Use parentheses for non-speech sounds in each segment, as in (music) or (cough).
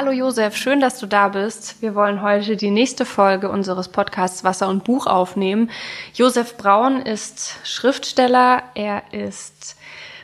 Hallo Josef, schön, dass du da bist. Wir wollen heute die nächste Folge unseres Podcasts Wasser und Buch aufnehmen. Josef Braun ist Schriftsteller, er ist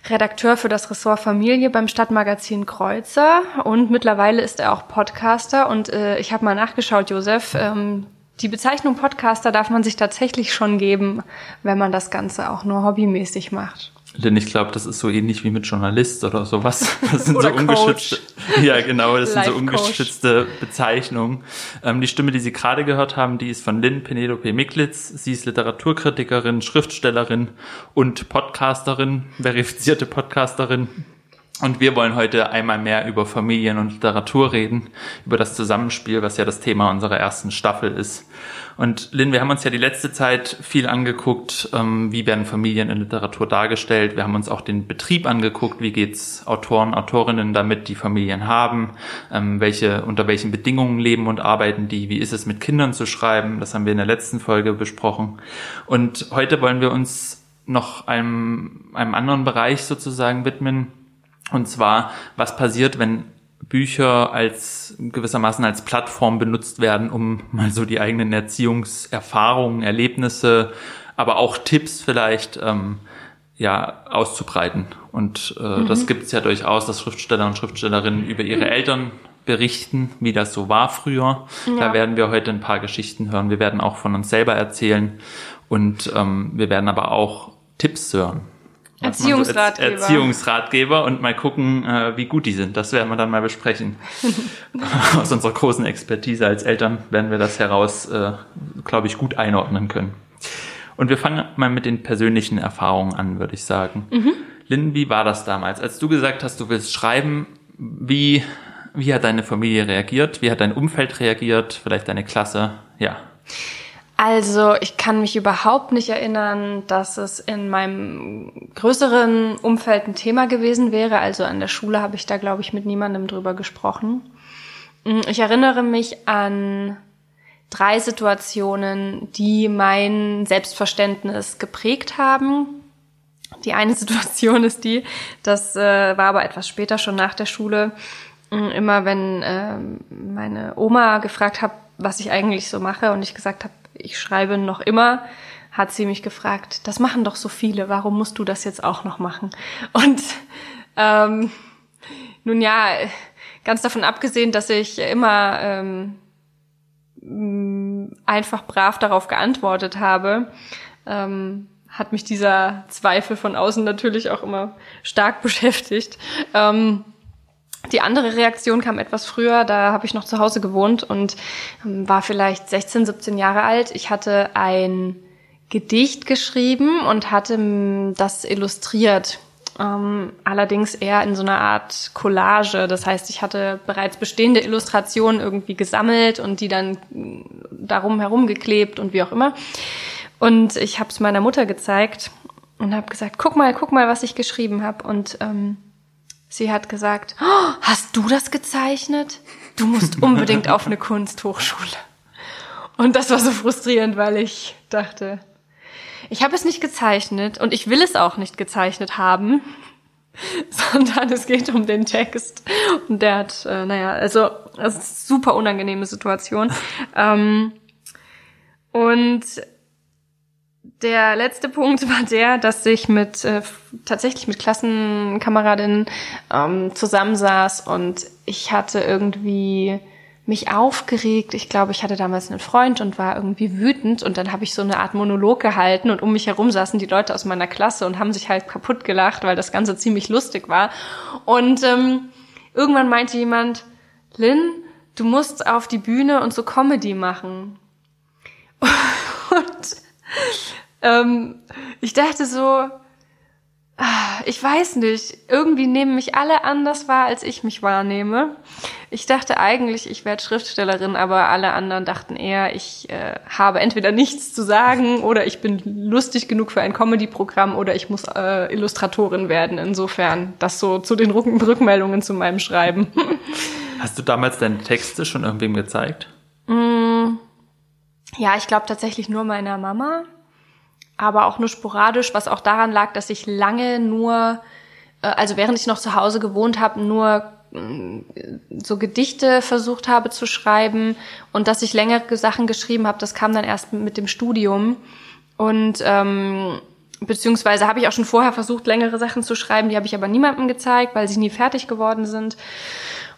Redakteur für das Ressort Familie beim Stadtmagazin Kreuzer und mittlerweile ist er auch Podcaster und äh, ich habe mal nachgeschaut, Josef, ähm, die Bezeichnung Podcaster darf man sich tatsächlich schon geben, wenn man das Ganze auch nur hobbymäßig macht. Denn ich glaube, das ist so ähnlich wie mit Journalist oder sowas. Das sind so ungeschützte, ja genau, das sind so ungeschützte Bezeichnungen. Ähm, die Stimme, die Sie gerade gehört haben, die ist von Lynn Penelope Miklitz. Sie ist Literaturkritikerin, Schriftstellerin und Podcasterin, verifizierte Podcasterin. Und wir wollen heute einmal mehr über Familien und Literatur reden, über das Zusammenspiel, was ja das Thema unserer ersten Staffel ist. Und Lynn, wir haben uns ja die letzte Zeit viel angeguckt, ähm, wie werden Familien in Literatur dargestellt. Wir haben uns auch den Betrieb angeguckt, wie geht's Autoren, Autorinnen damit, die Familien haben, ähm, welche, unter welchen Bedingungen leben und arbeiten die, wie ist es mit Kindern zu schreiben, das haben wir in der letzten Folge besprochen. Und heute wollen wir uns noch einem, einem anderen Bereich sozusagen widmen, und zwar, was passiert, wenn Bücher als gewissermaßen als Plattform benutzt werden, um (laughs) mal so die eigenen Erziehungserfahrungen, Erlebnisse, aber auch Tipps vielleicht ähm, ja auszubreiten. Und äh, mhm. das gibt es ja durchaus, dass Schriftsteller und Schriftstellerinnen über ihre Eltern berichten, wie das so war früher. Ja. Da werden wir heute ein paar Geschichten hören. Wir werden auch von uns selber erzählen und ähm, wir werden aber auch Tipps hören. Erziehungsratgeber. So Erziehungsratgeber und mal gucken, äh, wie gut die sind. Das werden wir dann mal besprechen. (laughs) Aus unserer großen Expertise als Eltern werden wir das heraus, äh, glaube ich, gut einordnen können. Und wir fangen mal mit den persönlichen Erfahrungen an, würde ich sagen. Mhm. Lynn, wie war das damals? Als du gesagt hast, du willst schreiben, wie, wie hat deine Familie reagiert? Wie hat dein Umfeld reagiert? Vielleicht deine Klasse? Ja. Also ich kann mich überhaupt nicht erinnern, dass es in meinem größeren Umfeld ein Thema gewesen wäre. Also an der Schule habe ich da, glaube ich, mit niemandem drüber gesprochen. Mm, ich erinnere mich an drei Situationen, die mein Selbstverständnis geprägt haben. Die eine (laughs) Situation ist die, das äh, war aber etwas später, schon nach der Schule, mm, immer wenn äh, meine Oma gefragt hat, was ich eigentlich so mache und ich gesagt habe, ich schreibe noch immer, hat sie mich gefragt, das machen doch so viele, warum musst du das jetzt auch noch machen? Und ähm, nun ja, ganz davon abgesehen, dass ich immer ähm, einfach brav darauf geantwortet habe, ähm, hat mich dieser Zweifel von außen natürlich auch immer stark (laughs) beschäftigt. Ähm, die andere Reaktion kam etwas früher, da habe ich noch zu Hause gewohnt und ähm, war vielleicht 16, 17 Jahre alt. Ich hatte ein Gedicht geschrieben und hatte das illustriert. Ähm, allerdings eher in so einer Art Collage. Das heißt, ich hatte bereits bestehende Illustrationen irgendwie gesammelt und die dann mm, darum herumgeklebt und wie auch immer. Und ich habe es meiner Mutter gezeigt und habe gesagt, guck mal, guck mal, was ich geschrieben habe. Und ähm, Sie hat gesagt, oh, hast du das gezeichnet? Du musst (laughs) unbedingt auf eine Kunsthochschule. Und das war so frustrierend, weil ich dachte, ich habe es nicht gezeichnet und ich will es auch nicht gezeichnet haben, (laughs) sondern es geht um den Text. Und der hat, äh, naja, also das ist super unangenehme Situation. Ähm, und der letzte Punkt war der, dass ich mit äh, tatsächlich mit Klassenkameradinnen ähm, zusammensaß und ich hatte irgendwie mich aufgeregt. Ich glaube, ich hatte damals einen Freund und war irgendwie wütend und dann habe ich so eine Art Monolog gehalten und um mich herum saßen die Leute aus meiner Klasse und haben sich halt kaputt gelacht, weil das Ganze ziemlich lustig war. Und ähm, irgendwann meinte jemand, Lynn, du musst auf die Bühne und so Comedy machen. (laughs) und ähm, ich dachte so, ich weiß nicht, irgendwie nehmen mich alle anders wahr, als ich mich wahrnehme. Ich dachte eigentlich, ich werde Schriftstellerin, aber alle anderen dachten eher, ich äh, habe entweder nichts zu sagen oder ich bin lustig genug für ein Comedy-Programm oder ich muss äh, Illustratorin werden. Insofern das so zu den Rückmeldungen zu meinem Schreiben. (laughs) Hast du damals deine Texte schon irgendwem gezeigt? Mm, ja, ich glaube tatsächlich nur meiner Mama aber auch nur sporadisch, was auch daran lag, dass ich lange nur, äh, also während ich noch zu Hause gewohnt habe, nur mm, so Gedichte versucht habe zu schreiben und dass ich längere Sachen geschrieben habe, das kam dann erst mit dem Studium. Und ähm, beziehungsweise habe ich auch schon vorher versucht, längere Sachen zu schreiben, die habe ich aber niemandem gezeigt, weil sie nie fertig geworden sind.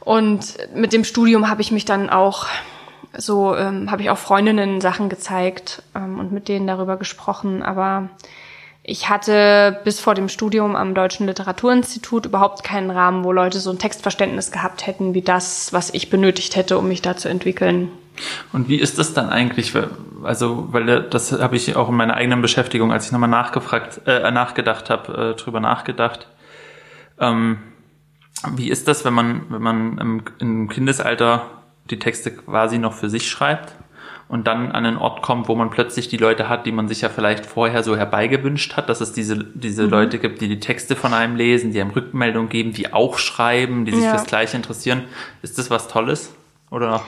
Und mit dem Studium habe ich mich dann auch so ähm, habe ich auch Freundinnen Sachen gezeigt ähm, und mit denen darüber gesprochen. Aber ich hatte bis vor dem Studium am Deutschen Literaturinstitut überhaupt keinen Rahmen, wo Leute so ein Textverständnis gehabt hätten, wie das, was ich benötigt hätte, um mich da zu entwickeln. Und wie ist das dann eigentlich? Also, weil das habe ich auch in meiner eigenen Beschäftigung, als ich nochmal nachgefragt, äh, nachgedacht habe, äh, drüber nachgedacht. Ähm, wie ist das, wenn man, wenn man im, im Kindesalter die Texte quasi noch für sich schreibt und dann an einen Ort kommt, wo man plötzlich die Leute hat, die man sich ja vielleicht vorher so herbeigewünscht hat, dass es diese, diese mhm. Leute gibt, die die Texte von einem lesen, die einem Rückmeldung geben, die auch schreiben, die sich ja. fürs Gleiche interessieren. Ist das was Tolles? Oder?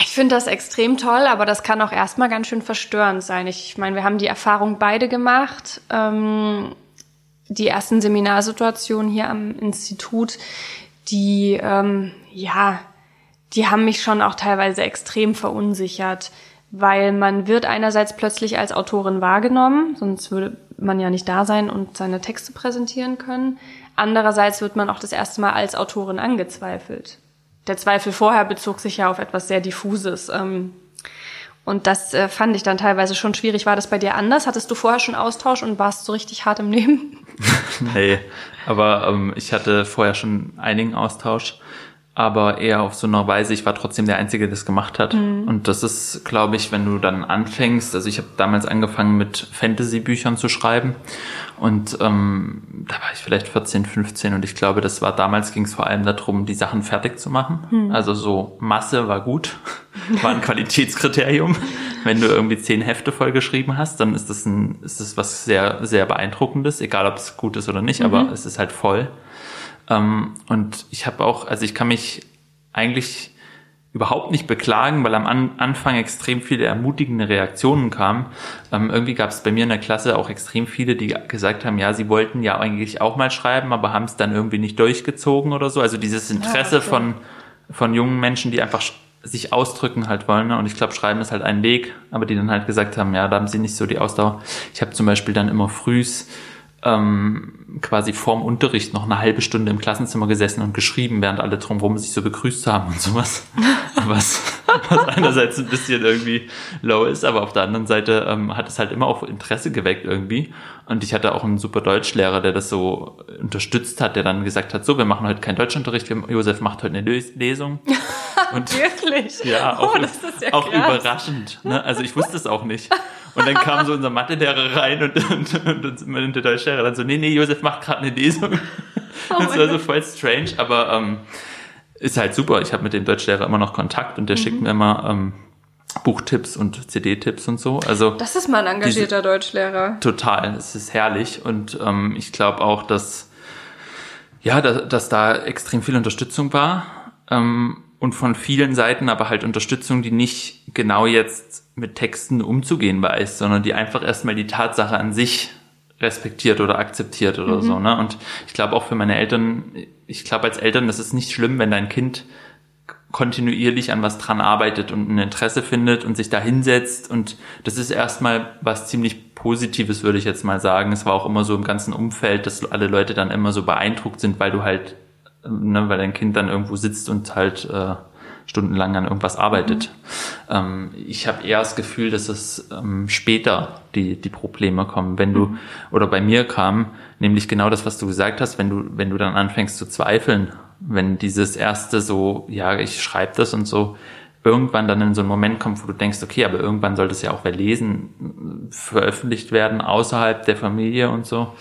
Ich finde das extrem toll, aber das kann auch erstmal ganz schön verstörend sein. Ich meine, wir haben die Erfahrung beide gemacht. Ähm, die ersten Seminarsituationen hier am Institut, die, ähm, ja, die haben mich schon auch teilweise extrem verunsichert, weil man wird einerseits plötzlich als Autorin wahrgenommen, sonst würde man ja nicht da sein und seine Texte präsentieren können. Andererseits wird man auch das erste Mal als Autorin angezweifelt. Der Zweifel vorher bezog sich ja auf etwas sehr diffuses. Ähm, und das äh, fand ich dann teilweise schon schwierig. War das bei dir anders? Hattest du vorher schon Austausch und warst so richtig hart im Leben? (laughs) nee, aber ähm, ich hatte vorher schon einigen Austausch aber eher auf so einer Weise, ich war trotzdem der Einzige, der das gemacht hat. Mhm. Und das ist, glaube ich, wenn du dann anfängst, also ich habe damals angefangen mit Fantasy-Büchern zu schreiben und ähm, da war ich vielleicht 14, 15 und ich glaube, das war damals ging es vor allem darum, die Sachen fertig zu machen. Mhm. Also so Masse war gut, (laughs) war ein Qualitätskriterium. Wenn du irgendwie zehn Hefte voll geschrieben hast, dann ist das ein, ist das was sehr, sehr beeindruckendes, egal ob es gut ist oder nicht, mhm. aber es ist halt voll. Ähm, und ich habe auch, also ich kann mich eigentlich überhaupt nicht beklagen, weil am An Anfang extrem viele ermutigende Reaktionen kamen. Ähm, irgendwie gab es bei mir in der Klasse auch extrem viele, die gesagt haben, ja, sie wollten ja eigentlich auch mal schreiben, aber haben es dann irgendwie nicht durchgezogen oder so. Also dieses Interesse ja, okay. von, von jungen Menschen, die einfach sich ausdrücken halt wollen. Ne? Und ich glaube, Schreiben ist halt ein Weg, aber die dann halt gesagt haben, ja, da haben sie nicht so die Ausdauer. Ich habe zum Beispiel dann immer frühs ähm, quasi vorm Unterricht noch eine halbe Stunde im Klassenzimmer gesessen und geschrieben, während alle drumherum sich so begrüßt haben und sowas. (laughs) was, was einerseits ein bisschen irgendwie low ist, aber auf der anderen Seite ähm, hat es halt immer auch Interesse geweckt irgendwie. Und ich hatte auch einen super Deutschlehrer, der das so unterstützt hat, der dann gesagt hat, so, wir machen heute keinen Deutschunterricht, Josef macht heute eine Lesung. (laughs) Und Wirklich? Ja, auch, oh, ja auch überraschend. Ne? Also ich wusste es auch nicht. (laughs) Und dann kam so unser Mathelehrer rein und, und, und, und der Deutschlehrer dann so, nee, nee, Josef macht gerade eine Lesung. Oh das war so voll strange, aber ähm, ist halt super. Ich habe mit dem Deutschlehrer immer noch Kontakt und der mhm. schickt mir immer ähm, Buchtipps und CD-Tipps und so. Also das ist mal ein engagierter diese, Deutschlehrer. Total, es ist herrlich und ähm, ich glaube auch, dass ja, dass, dass da extrem viel Unterstützung war ähm, und von vielen Seiten, aber halt Unterstützung, die nicht genau jetzt mit Texten umzugehen weiß, sondern die einfach erstmal die Tatsache an sich respektiert oder akzeptiert oder mhm. so. Ne? Und ich glaube auch für meine Eltern, ich glaube als Eltern, das ist nicht schlimm, wenn dein Kind kontinuierlich an was dran arbeitet und ein Interesse findet und sich da hinsetzt. Und das ist erstmal was ziemlich Positives, würde ich jetzt mal sagen. Es war auch immer so im ganzen Umfeld, dass alle Leute dann immer so beeindruckt sind, weil du halt, ne, weil dein Kind dann irgendwo sitzt und halt äh, stundenlang an irgendwas arbeitet. Mhm. Ähm, ich habe eher das Gefühl, dass es ähm, später die, die Probleme kommen, wenn du, mhm. oder bei mir kam, nämlich genau das, was du gesagt hast, wenn du, wenn du dann anfängst zu zweifeln, wenn dieses erste so, ja, ich schreibe das und so, irgendwann dann in so einen Moment kommt, wo du denkst, okay, aber irgendwann soll das ja auch bei Lesen veröffentlicht werden, außerhalb der Familie und so.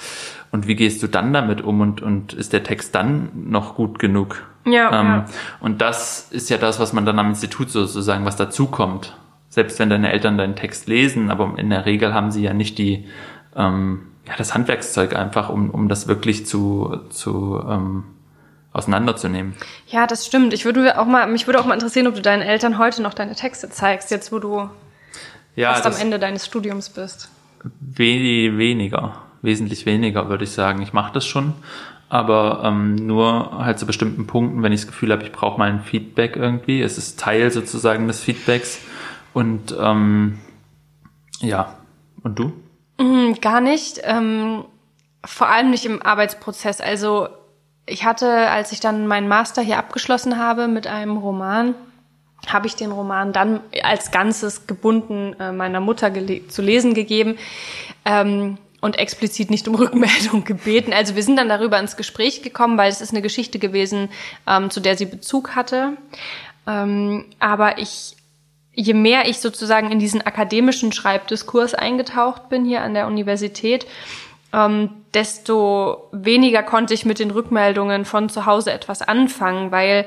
Und wie gehst du dann damit um und, und ist der Text dann noch gut genug? Ja, ähm, ja. Und das ist ja das, was man dann am Institut sozusagen, was dazukommt. Selbst wenn deine Eltern deinen Text lesen, aber in der Regel haben sie ja nicht die, ähm, ja, das Handwerkszeug einfach, um, um das wirklich zu, zu ähm, auseinanderzunehmen. Ja, das stimmt. Ich würde auch mal, mich würde auch mal interessieren, ob du deinen Eltern heute noch deine Texte zeigst, jetzt wo du ja, fast am Ende deines Studiums bist. We weniger, wesentlich weniger, würde ich sagen. Ich mache das schon, aber ähm, nur halt zu bestimmten Punkten, wenn ich das Gefühl habe, ich brauche mal ein Feedback irgendwie. Es ist Teil sozusagen des Feedbacks. Und ähm, ja, und du? Mhm, gar nicht. Ähm, vor allem nicht im Arbeitsprozess. Also ich hatte, als ich dann meinen Master hier abgeschlossen habe mit einem Roman, habe ich den Roman dann als Ganzes gebunden äh, meiner Mutter zu lesen gegeben. Ähm, und explizit nicht um (laughs) Rückmeldung gebeten. Also wir sind dann darüber ins Gespräch gekommen, weil es ist eine Geschichte gewesen, ähm, zu der sie Bezug hatte. Ähm, aber ich, je mehr ich sozusagen in diesen akademischen Schreibdiskurs eingetaucht bin hier an der Universität, ähm, desto weniger konnte ich mit den Rückmeldungen von zu Hause etwas anfangen, weil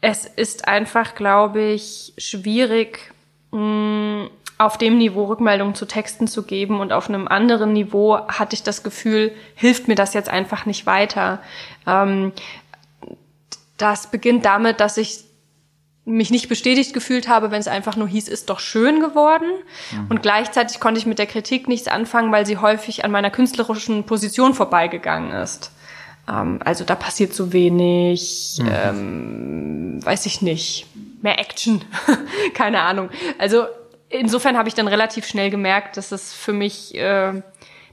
es ist einfach, glaube ich, schwierig, mh, auf dem Niveau Rückmeldungen zu Texten zu geben und auf einem anderen Niveau hatte ich das Gefühl, hilft mir das jetzt einfach nicht weiter. Ähm, das beginnt damit, dass ich mich nicht bestätigt gefühlt habe, wenn es einfach nur hieß, ist doch schön geworden. Mhm. Und gleichzeitig konnte ich mit der Kritik nichts anfangen, weil sie häufig an meiner künstlerischen Position vorbeigegangen ist. Ähm, also da passiert zu wenig, mhm. ähm, weiß ich nicht, mehr Action, (laughs) keine Ahnung. Also insofern habe ich dann relativ schnell gemerkt, dass es für mich äh,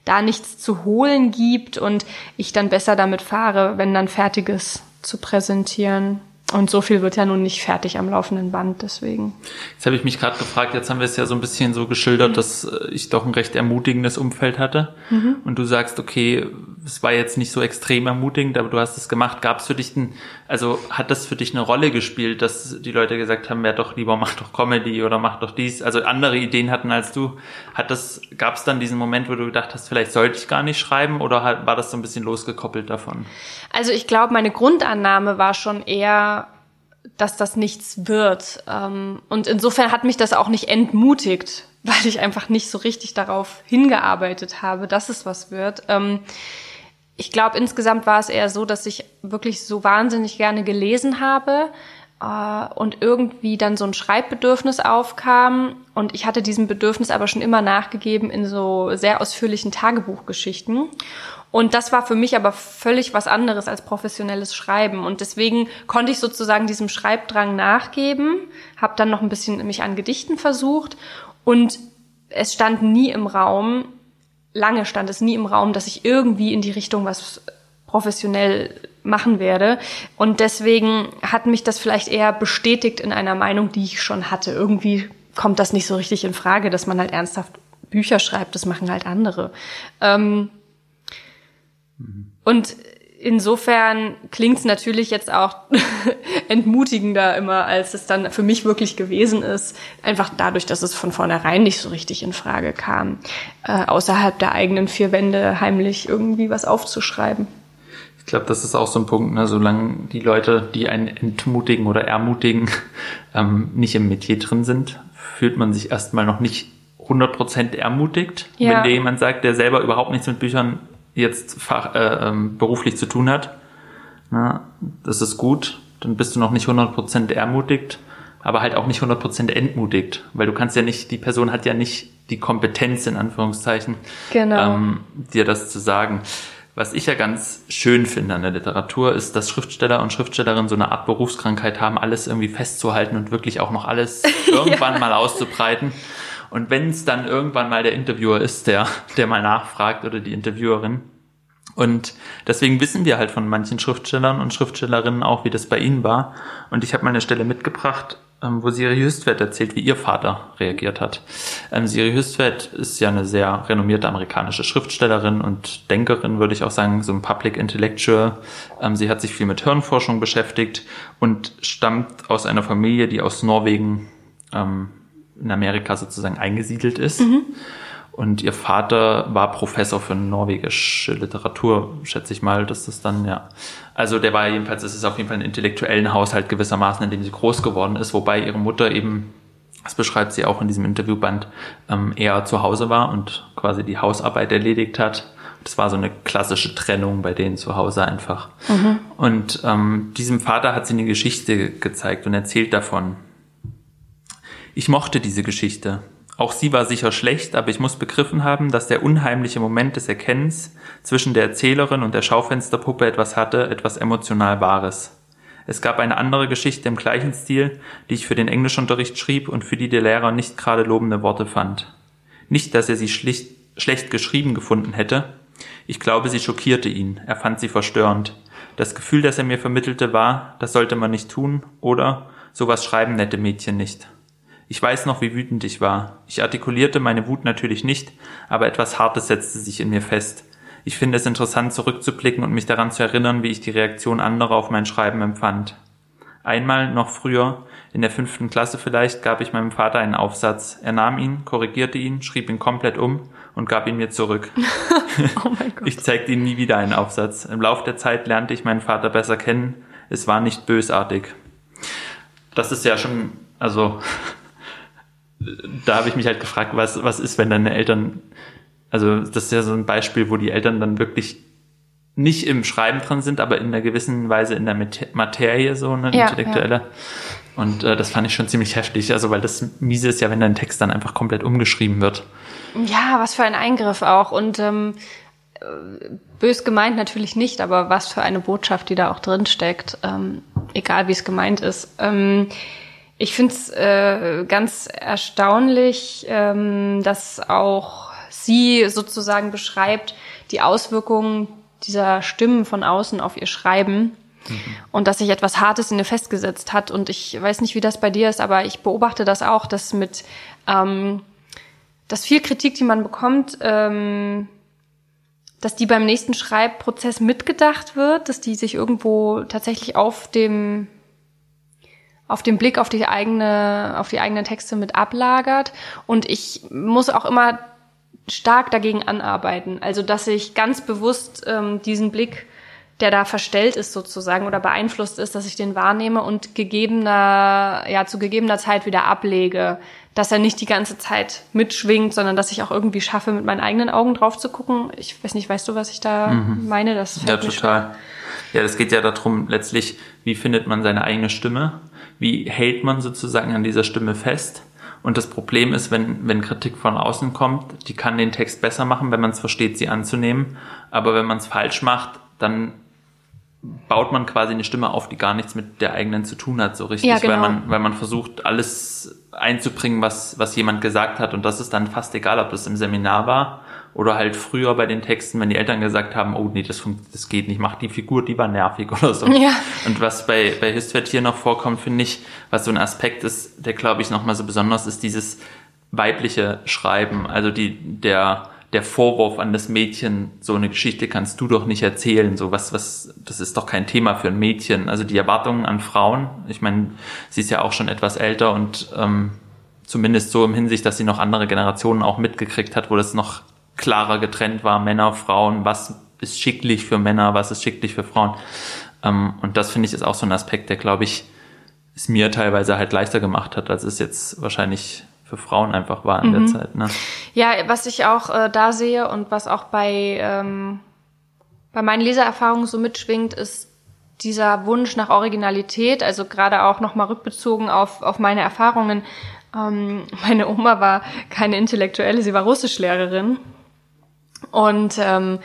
da nichts zu holen gibt und ich dann besser damit fahre, wenn dann Fertiges zu präsentieren. Und so viel wird ja nun nicht fertig am laufenden Band, deswegen. Jetzt habe ich mich gerade gefragt, jetzt haben wir es ja so ein bisschen so geschildert, mhm. dass äh, ich doch ein recht ermutigendes Umfeld hatte. Mhm. Und du sagst, okay, es war jetzt nicht so extrem ermutigend, aber du hast es gemacht. Gab es für dich ein, also hat das für dich eine Rolle gespielt, dass die Leute gesagt haben, wer doch lieber mach doch Comedy oder mach doch dies, also andere Ideen hatten als du. Hat das, gab es dann diesen Moment, wo du gedacht hast, vielleicht sollte ich gar nicht schreiben oder war das so ein bisschen losgekoppelt davon? Also ich glaube, meine Grundannahme war schon eher, dass das nichts wird. Ähm, und insofern hat mich das auch nicht entmutigt, weil ich einfach nicht so richtig darauf hingearbeitet habe, dass es was wird. Ich glaube, insgesamt war es eher so, dass ich wirklich so wahnsinnig gerne gelesen habe äh, und irgendwie dann so ein Schreibbedürfnis aufkam. Und ich hatte diesem Bedürfnis aber schon immer nachgegeben in so sehr ausführlichen Tagebuchgeschichten. Und das war für mich aber völlig was anderes als professionelles Schreiben. Und deswegen konnte ich sozusagen diesem Schreibdrang nachgeben, habe dann noch ein bisschen mich an Gedichten versucht und es stand nie im Raum, lange stand es nie im Raum, dass ich irgendwie in die Richtung was professionell machen werde. Und deswegen hat mich das vielleicht eher bestätigt in einer Meinung, die ich schon hatte. Irgendwie kommt das nicht so richtig in Frage, dass man halt ernsthaft Bücher schreibt. Das machen halt andere. Ähm, mhm. Und insofern klingt es natürlich jetzt auch (laughs) entmutigender immer, als es dann für mich wirklich gewesen ist. Einfach dadurch, dass es von vornherein nicht so richtig in Frage kam, äh, außerhalb der eigenen vier Wände heimlich irgendwie was aufzuschreiben. Ich glaube, das ist auch so ein Punkt, ne? solange die Leute, die einen entmutigen oder ermutigen, (laughs) ähm, nicht im Metier drin sind, fühlt man sich erstmal noch nicht 100% ermutigt, ja. wenn dir jemand sagt, der selber überhaupt nichts mit Büchern jetzt fach, äh, ähm, beruflich zu tun hat. Na, das ist gut, dann bist du noch nicht 100% ermutigt, aber halt auch nicht 100% entmutigt, weil du kannst ja nicht, die Person hat ja nicht die Kompetenz in Anführungszeichen, genau. ähm, dir das zu sagen. Was ich ja ganz schön finde an der Literatur, ist, dass Schriftsteller und Schriftstellerinnen so eine Art Berufskrankheit haben, alles irgendwie festzuhalten und wirklich auch noch alles (laughs) irgendwann ja. mal auszubreiten. Und wenn es dann irgendwann mal der Interviewer ist, der, der mal nachfragt oder die Interviewerin. Und deswegen wissen wir halt von manchen Schriftstellern und Schriftstellerinnen auch, wie das bei ihnen war. Und ich habe mal eine Stelle mitgebracht, ähm, wo Siri Hüstvedt erzählt, wie ihr Vater reagiert hat. Ähm, Siri Hüstvedt ist ja eine sehr renommierte amerikanische Schriftstellerin und Denkerin, würde ich auch sagen, so ein Public Intellectual. Ähm, sie hat sich viel mit Hirnforschung beschäftigt und stammt aus einer Familie, die aus Norwegen ähm, in Amerika sozusagen eingesiedelt ist. Mhm. Und ihr Vater war Professor für norwegische Literatur, schätze ich mal, dass das dann, ja. Also der war jedenfalls, es ist auf jeden Fall ein intellektuellen Haushalt gewissermaßen, in dem sie groß geworden ist, wobei ihre Mutter eben, das beschreibt sie auch in diesem Interviewband, ähm, eher zu Hause war und quasi die Hausarbeit erledigt hat. Das war so eine klassische Trennung bei denen zu Hause einfach. Mhm. Und ähm, diesem Vater hat sie eine Geschichte gezeigt und erzählt davon. Ich mochte diese Geschichte. Auch sie war sicher schlecht, aber ich muss begriffen haben, dass der unheimliche Moment des Erkennens zwischen der Erzählerin und der Schaufensterpuppe etwas hatte, etwas emotional Wahres. Es gab eine andere Geschichte im gleichen Stil, die ich für den Englischunterricht schrieb und für die der Lehrer nicht gerade lobende Worte fand. Nicht, dass er sie schlicht, schlecht geschrieben gefunden hätte. Ich glaube, sie schockierte ihn. Er fand sie verstörend. Das Gefühl, das er mir vermittelte, war, das sollte man nicht tun oder sowas schreiben nette Mädchen nicht. Ich weiß noch, wie wütend ich war. Ich artikulierte meine Wut natürlich nicht, aber etwas Hartes setzte sich in mir fest. Ich finde es interessant, zurückzublicken und mich daran zu erinnern, wie ich die Reaktion anderer auf mein Schreiben empfand. Einmal, noch früher, in der fünften Klasse vielleicht, gab ich meinem Vater einen Aufsatz. Er nahm ihn, korrigierte ihn, schrieb ihn komplett um und gab ihn mir zurück. (laughs) oh mein Gott. Ich zeigte ihm nie wieder einen Aufsatz. Im Lauf der Zeit lernte ich meinen Vater besser kennen. Es war nicht bösartig. Das ist ja schon, also da habe ich mich halt gefragt, was, was ist, wenn deine Eltern, also das ist ja so ein Beispiel, wo die Eltern dann wirklich nicht im Schreiben drin sind, aber in einer gewissen Weise in der Materie, so eine ja, intellektuelle. Ja. Und äh, das fand ich schon ziemlich heftig, also weil das miese ist ja, wenn dein Text dann einfach komplett umgeschrieben wird. Ja, was für ein Eingriff auch. Und ähm, äh, bös gemeint natürlich nicht, aber was für eine Botschaft, die da auch drin steckt, ähm, egal wie es gemeint ist. Ähm, ich finde es äh, ganz erstaunlich, ähm, dass auch sie sozusagen beschreibt die Auswirkungen dieser Stimmen von außen auf ihr Schreiben mhm. und dass sich etwas Hartes in ihr festgesetzt hat. Und ich weiß nicht, wie das bei dir ist, aber ich beobachte das auch, dass mit ähm, dass viel Kritik, die man bekommt, ähm, dass die beim nächsten Schreibprozess mitgedacht wird, dass die sich irgendwo tatsächlich auf dem auf den Blick auf die eigene, auf die eigenen Texte mit ablagert. Und ich muss auch immer stark dagegen anarbeiten. Also, dass ich ganz bewusst ähm, diesen Blick, der da verstellt ist sozusagen oder beeinflusst ist, dass ich den wahrnehme und gegebener, ja, zu gegebener Zeit wieder ablege. Dass er nicht die ganze Zeit mitschwingt, sondern dass ich auch irgendwie schaffe, mit meinen eigenen Augen drauf zu gucken. Ich weiß nicht, weißt du, was ich da mhm. meine? Das ja, total. Schwer. Ja, das geht ja darum, letztlich, wie findet man seine eigene Stimme? Wie hält man sozusagen an dieser Stimme fest? Und das Problem ist, wenn, wenn Kritik von außen kommt, die kann den Text besser machen, wenn man es versteht, sie anzunehmen. Aber wenn man es falsch macht, dann baut man quasi eine Stimme auf, die gar nichts mit der eigenen zu tun hat, so richtig, ja, genau. weil man, weil man versucht, alles einzubringen, was, was jemand gesagt hat. Und das ist dann fast egal, ob das im Seminar war oder halt früher bei den Texten, wenn die Eltern gesagt haben, oh nee, das, das geht nicht, mach die Figur, die war nervig (laughs) oder so. Ja. Und was bei, bei Hüstwert hier noch vorkommt, finde ich, was so ein Aspekt ist, der glaube ich nochmal so besonders ist, dieses weibliche Schreiben, also die, der, der Vorwurf an das Mädchen, so eine Geschichte kannst du doch nicht erzählen, so was, was, das ist doch kein Thema für ein Mädchen. Also die Erwartungen an Frauen, ich meine, sie ist ja auch schon etwas älter und ähm, zumindest so im Hinsicht, dass sie noch andere Generationen auch mitgekriegt hat, wo das noch klarer getrennt war, Männer, Frauen, was ist schicklich für Männer, was ist schicklich für Frauen. Ähm, und das finde ich ist auch so ein Aspekt, der, glaube ich, es mir teilweise halt leichter gemacht hat, als es jetzt wahrscheinlich für Frauen einfach war in mhm. der Zeit. Ne? Ja, was ich auch äh, da sehe und was auch bei, ähm, bei meinen Lesererfahrungen so mitschwingt, ist dieser Wunsch nach Originalität, also gerade auch nochmal rückbezogen auf, auf meine Erfahrungen. Ähm, (laughs) meine Oma war keine Intellektuelle, sie war Russischlehrerin und ähm,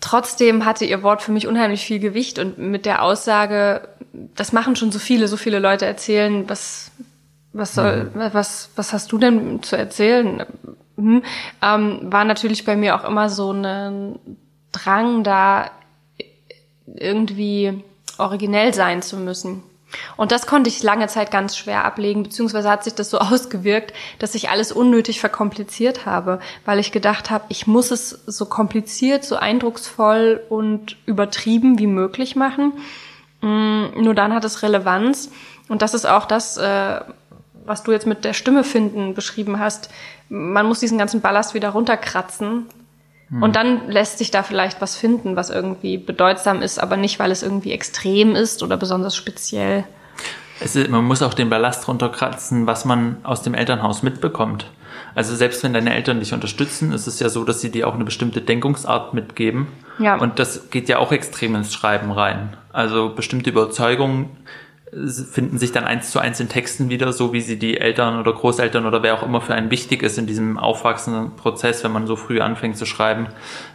trotzdem hatte ihr Wort für mich unheimlich viel Gewicht und mit der Aussage, das machen schon so viele, so viele Leute erzählen, was, was soll, mhm. was, was hast du denn zu erzählen? Hm, ähm, war natürlich bei mir auch immer so ein Drang, da irgendwie originell sein zu müssen. Und das konnte ich lange Zeit ganz schwer ablegen, beziehungsweise hat sich das so (laughs) ausgewirkt, dass ich alles unnötig verkompliziert habe, weil ich gedacht habe, ich muss es so kompliziert, so eindrucksvoll und übertrieben wie möglich machen. Mm, nur dann hat es Relevanz. Und das ist auch das, äh, was du jetzt mit der Stimme finden beschrieben hast, man muss diesen ganzen Ballast wieder runterkratzen. Hm. Und dann lässt sich da vielleicht was finden, was irgendwie bedeutsam ist, aber nicht, weil es irgendwie extrem ist oder besonders speziell. Ist, man muss auch den Ballast runterkratzen, was man aus dem Elternhaus mitbekommt. Also selbst wenn deine Eltern dich unterstützen, ist es ja so, dass sie dir auch eine bestimmte Denkungsart mitgeben. Ja. Und das geht ja auch extrem ins Schreiben rein. Also bestimmte Überzeugungen finden sich dann eins zu eins in Texten wieder, so wie sie die Eltern oder Großeltern oder wer auch immer für einen wichtig ist in diesem aufwachsenden Prozess, wenn man so früh anfängt zu schreiben,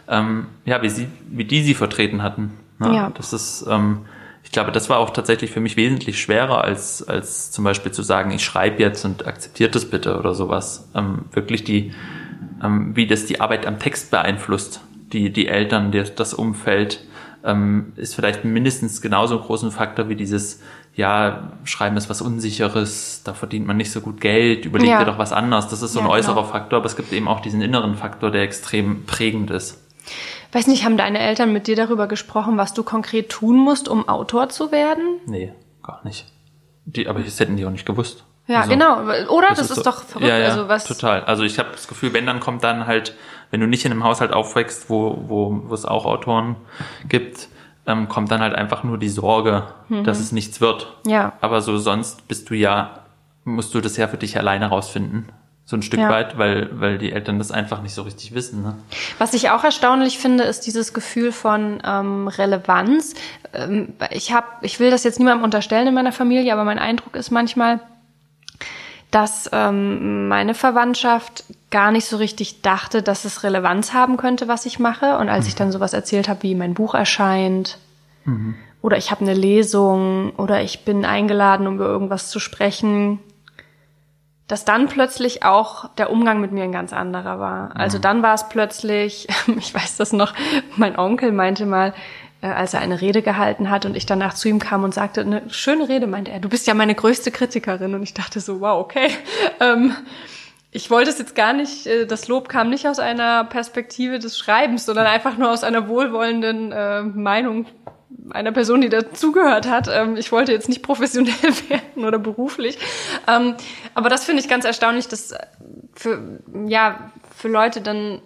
ähm, ja, wie sie, wie die sie vertreten hatten. Ne? Ja. Das ist, ähm, ich glaube, das war auch tatsächlich für mich wesentlich schwerer, als, als zum Beispiel zu sagen, ich schreibe jetzt und akzeptiert das bitte oder sowas. Ähm, wirklich die, ähm, wie das die Arbeit am Text beeinflusst, die, die Eltern, die, das Umfeld, ähm, ist vielleicht mindestens genauso ein großen Faktor wie dieses, ja, Schreiben ist was Unsicheres, da verdient man nicht so gut Geld, überlegt ja. dir doch was anderes. Das ist so ein ja, äußerer genau. Faktor, aber es gibt eben auch diesen inneren Faktor, der extrem prägend ist. Weiß nicht, haben deine Eltern mit dir darüber gesprochen, was du konkret tun musst, um Autor zu werden? Nee, gar nicht. Die, aber das hätten die auch nicht gewusst. Ja, also, genau. Oder? Das, das ist, ist, doch verrückt. Ja, ja, also was total. Also ich habe das Gefühl, wenn, dann kommt dann halt, wenn du nicht in einem Haushalt aufwächst, wo, wo, wo es auch Autoren gibt, ähm, kommt dann halt einfach nur die Sorge, mhm. dass es nichts wird. Ja. Aber so sonst bist du ja, musst du das ja für dich alleine rausfinden. So ein Stück ja. weit, weil, weil die Eltern das einfach nicht so richtig wissen. Ne? Was ich auch erstaunlich finde, ist dieses Gefühl von ähm, Relevanz. Ähm, ich hab, ich will das jetzt niemandem unterstellen in meiner Familie, aber mein Eindruck ist manchmal, dass ähm, meine Verwandtschaft gar nicht so richtig dachte, dass es Relevanz haben könnte, was ich mache. Und als mhm. ich dann sowas erzählt habe, wie mein Buch erscheint mhm. oder ich habe eine Lesung oder ich bin eingeladen, um über irgendwas zu sprechen, dass dann plötzlich auch der Umgang mit mir ein ganz anderer war. Also mhm. dann war es plötzlich, (laughs) ich weiß das noch, mein Onkel meinte mal, äh, als er eine Rede gehalten hat und ich danach zu ihm kam und sagte, eine schöne Rede, meinte er, du bist ja meine größte Kritikerin. Und ich dachte so, wow, okay. (laughs) Ähm, ich wollte es jetzt gar nicht, äh, das Lob kam nicht aus einer Perspektive des Schreibens, sondern einfach nur aus einer wohlwollenden äh, Meinung einer Person, die dazugehört hat. Ähm, ich wollte jetzt nicht professionell (laughs) werden oder beruflich. Ähm, aber das finde ich ganz erstaunlich, dass für, ja, für Leute dann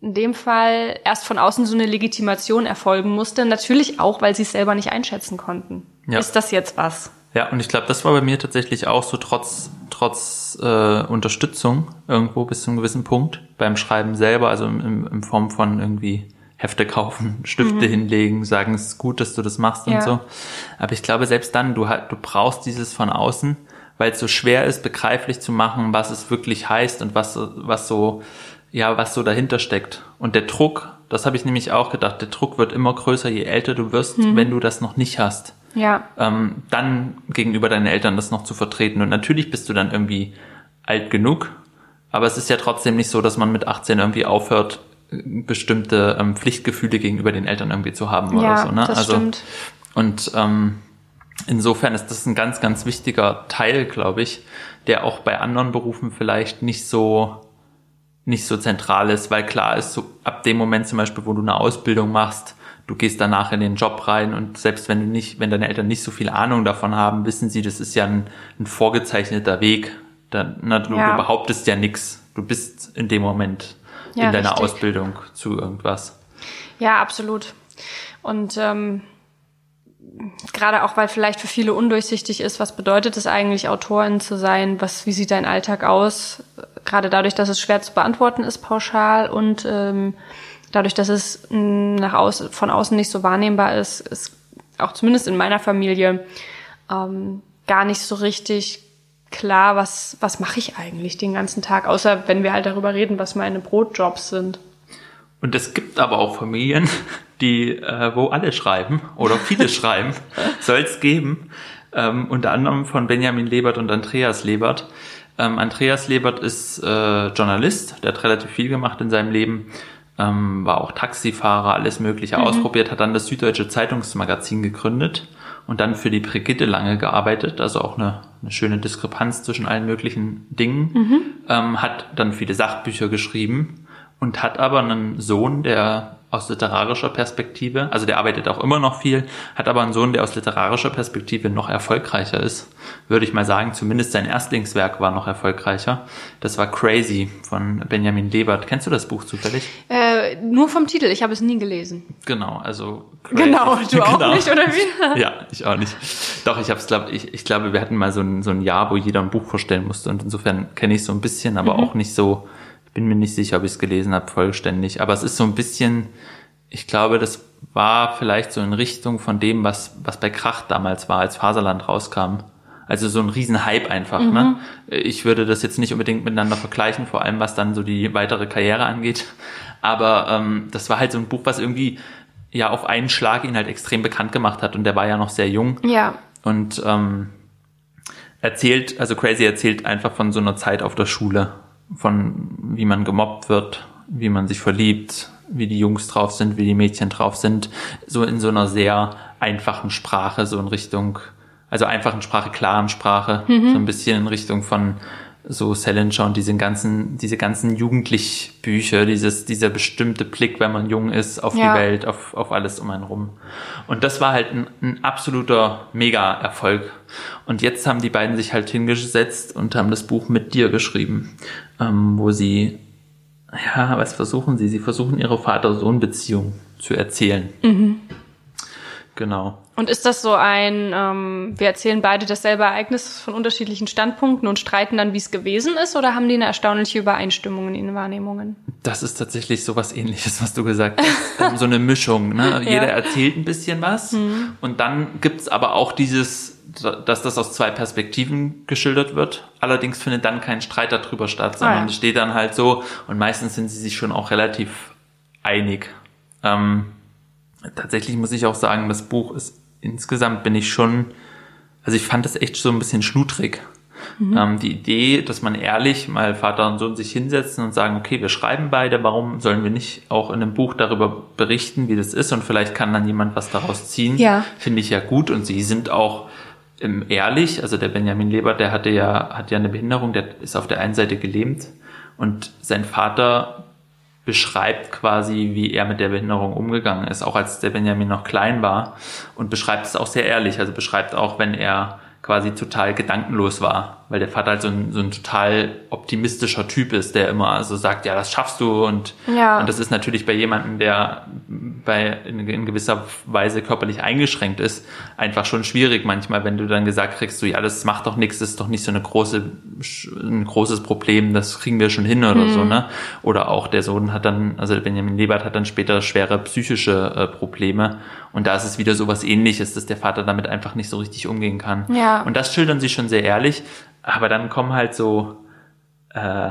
in dem Fall erst von außen so eine Legitimation erfolgen musste. Natürlich auch, weil sie es selber nicht einschätzen konnten. Ja. Ist das jetzt was? Ja, und ich glaube, das war bei mir tatsächlich auch so trotz, trotz äh, Unterstützung irgendwo bis zu einem gewissen Punkt beim Schreiben selber, also in, in Form von irgendwie Hefte kaufen, (laughs) Stifte mhm. hinlegen, sagen, es ist gut, dass du das machst ja. und so. Aber ich glaube, selbst dann, du, du brauchst dieses von außen, weil es so schwer ist, begreiflich zu machen, was es wirklich heißt und was, was so ja, was so dahinter steckt. Und der Druck, das habe ich nämlich auch gedacht, der Druck wird immer größer, je älter du wirst, mhm. wenn du das noch nicht hast. Ja. Ähm, dann gegenüber deinen Eltern das noch zu vertreten. Und natürlich bist du dann irgendwie alt genug, aber es ist ja trotzdem nicht so, dass man mit 18 irgendwie aufhört, bestimmte ähm, Pflichtgefühle gegenüber den Eltern irgendwie zu haben ja, oder so. Ne? Das also, stimmt. Und ähm, insofern ist das ein ganz, ganz wichtiger Teil, glaube ich, der auch bei anderen Berufen vielleicht nicht so nicht so zentral ist, weil klar ist, so ab dem Moment zum Beispiel, wo du eine Ausbildung machst, du gehst danach in den Job rein und selbst wenn du nicht, wenn deine Eltern nicht so viel Ahnung davon haben, wissen sie, das ist ja ein, ein vorgezeichneter Weg. Da, na, du, ja. du behauptest ja nichts. Du bist in dem Moment ja, in deiner richtig. Ausbildung zu irgendwas. Ja, absolut. Und ähm, gerade auch, weil vielleicht für viele undurchsichtig ist, was bedeutet es eigentlich, Autorin zu sein? Was, wie sieht dein Alltag aus? Gerade dadurch, dass es schwer zu beantworten ist, pauschal und ähm, dadurch, dass es nach außen, von außen nicht so wahrnehmbar ist, ist auch zumindest in meiner Familie ähm, gar nicht so richtig klar, was, was mache ich eigentlich den ganzen Tag, außer wenn wir halt darüber reden, was meine Brotjobs sind. Und es gibt aber auch Familien, die, äh, wo alle schreiben oder viele (laughs) schreiben, soll es geben. Ähm, unter anderem von Benjamin Lebert und Andreas Lebert. Ähm, Andreas Lebert ist äh, Journalist, der hat relativ viel gemacht in seinem Leben, ähm, war auch Taxifahrer, alles Mögliche mhm. ausprobiert, hat dann das Süddeutsche Zeitungsmagazin gegründet und dann für die Brigitte lange gearbeitet, also auch eine, eine schöne Diskrepanz zwischen allen möglichen Dingen, mhm. ähm, hat dann viele Sachbücher geschrieben und hat aber einen Sohn, der aus literarischer Perspektive, also der arbeitet auch immer noch viel, hat aber einen Sohn, der aus literarischer Perspektive noch erfolgreicher ist, würde ich mal sagen. Zumindest sein Erstlingswerk war noch erfolgreicher. Das war Crazy von Benjamin Lebert. Kennst du das Buch zufällig? Äh, nur vom Titel, ich habe es nie gelesen. Genau, also Crazy. Genau, du (laughs) auch genau. nicht, oder wie? (laughs) ja, ich auch nicht. Doch, ich habe es, glaube ich, ich glaube, wir hatten mal so ein, so ein Jahr, wo jeder ein Buch vorstellen musste und insofern kenne ich so ein bisschen, aber mhm. auch nicht so bin mir nicht sicher, ob ich es gelesen habe, vollständig. Aber es ist so ein bisschen, ich glaube, das war vielleicht so in Richtung von dem, was, was bei Krach damals war, als Faserland rauskam. Also so ein Riesenhype einfach. Ne? Mhm. Ne? Ich würde das jetzt nicht unbedingt miteinander vergleichen, vor allem was dann so die weitere Karriere angeht. Aber ähm, das war halt so ein Buch, was irgendwie ja auf einen Schlag ihn halt extrem bekannt gemacht hat und der war ja noch sehr jung. Ja. Und ähm, erzählt, also Crazy erzählt einfach von so einer Zeit auf der Schule von wie man gemobbt wird, wie man sich verliebt, wie die Jungs drauf sind, wie die Mädchen drauf sind, so in so einer sehr einfachen Sprache, so in Richtung, also einfachen Sprache, klaren Sprache, mhm. so ein bisschen in Richtung von so Salinger und diese ganzen, diese ganzen Jugendlich-Bücher, dieses, dieser bestimmte Blick, wenn man jung ist, auf ja. die Welt, auf, auf alles um einen rum. Und das war halt ein, ein absoluter Mega-Erfolg. Und jetzt haben die beiden sich halt hingesetzt und haben das Buch mit dir geschrieben, ähm, wo sie, ja, was versuchen sie? Sie versuchen ihre Vater-Sohn-Beziehung zu erzählen. Mhm. Genau. Und ist das so ein, ähm, wir erzählen beide dasselbe Ereignis von unterschiedlichen Standpunkten und streiten dann, wie es gewesen ist, oder haben die eine erstaunliche Übereinstimmung in ihren Wahrnehmungen? Das ist tatsächlich so was ähnliches, was du gesagt hast. (laughs) so eine Mischung. Ne? Ja. Jeder erzählt ein bisschen was mhm. und dann gibt's aber auch dieses, dass das aus zwei Perspektiven geschildert wird. Allerdings findet dann kein Streit darüber statt, sondern ah, ja. es steht dann halt so und meistens sind sie sich schon auch relativ einig. Ähm, tatsächlich muss ich auch sagen, das Buch ist insgesamt bin ich schon, also ich fand das echt so ein bisschen schludrig. Mhm. Ähm, die Idee, dass man ehrlich mal Vater und Sohn sich hinsetzen und sagen, okay, wir schreiben beide, warum sollen wir nicht auch in einem Buch darüber berichten, wie das ist und vielleicht kann dann jemand was daraus ziehen, ja. finde ich ja gut und sie sind auch ehrlich, also der Benjamin Leber, der hatte ja, hat ja eine Behinderung, der ist auf der einen Seite gelähmt und sein Vater beschreibt quasi, wie er mit der Behinderung umgegangen ist, auch als der Benjamin noch klein war und beschreibt es auch sehr ehrlich. Also beschreibt auch, wenn er quasi total gedankenlos war, weil der Vater halt so ein, so ein total optimistischer Typ ist, der immer so sagt, ja, das schaffst du und, ja. und das ist natürlich bei jemandem, der bei, in, in gewisser Weise körperlich eingeschränkt ist, einfach schon schwierig manchmal, wenn du dann gesagt kriegst, so, ja, das macht doch nichts, das ist doch nicht so eine große, ein großes Problem, das kriegen wir schon hin oder mhm. so, ne? Oder auch der Sohn hat dann, also Benjamin Lebert hat dann später schwere psychische äh, Probleme und da ist es wieder so was ähnliches, dass der Vater damit einfach nicht so richtig umgehen kann. Ja. Und das schildern sie schon sehr ehrlich, aber dann kommen halt so, äh,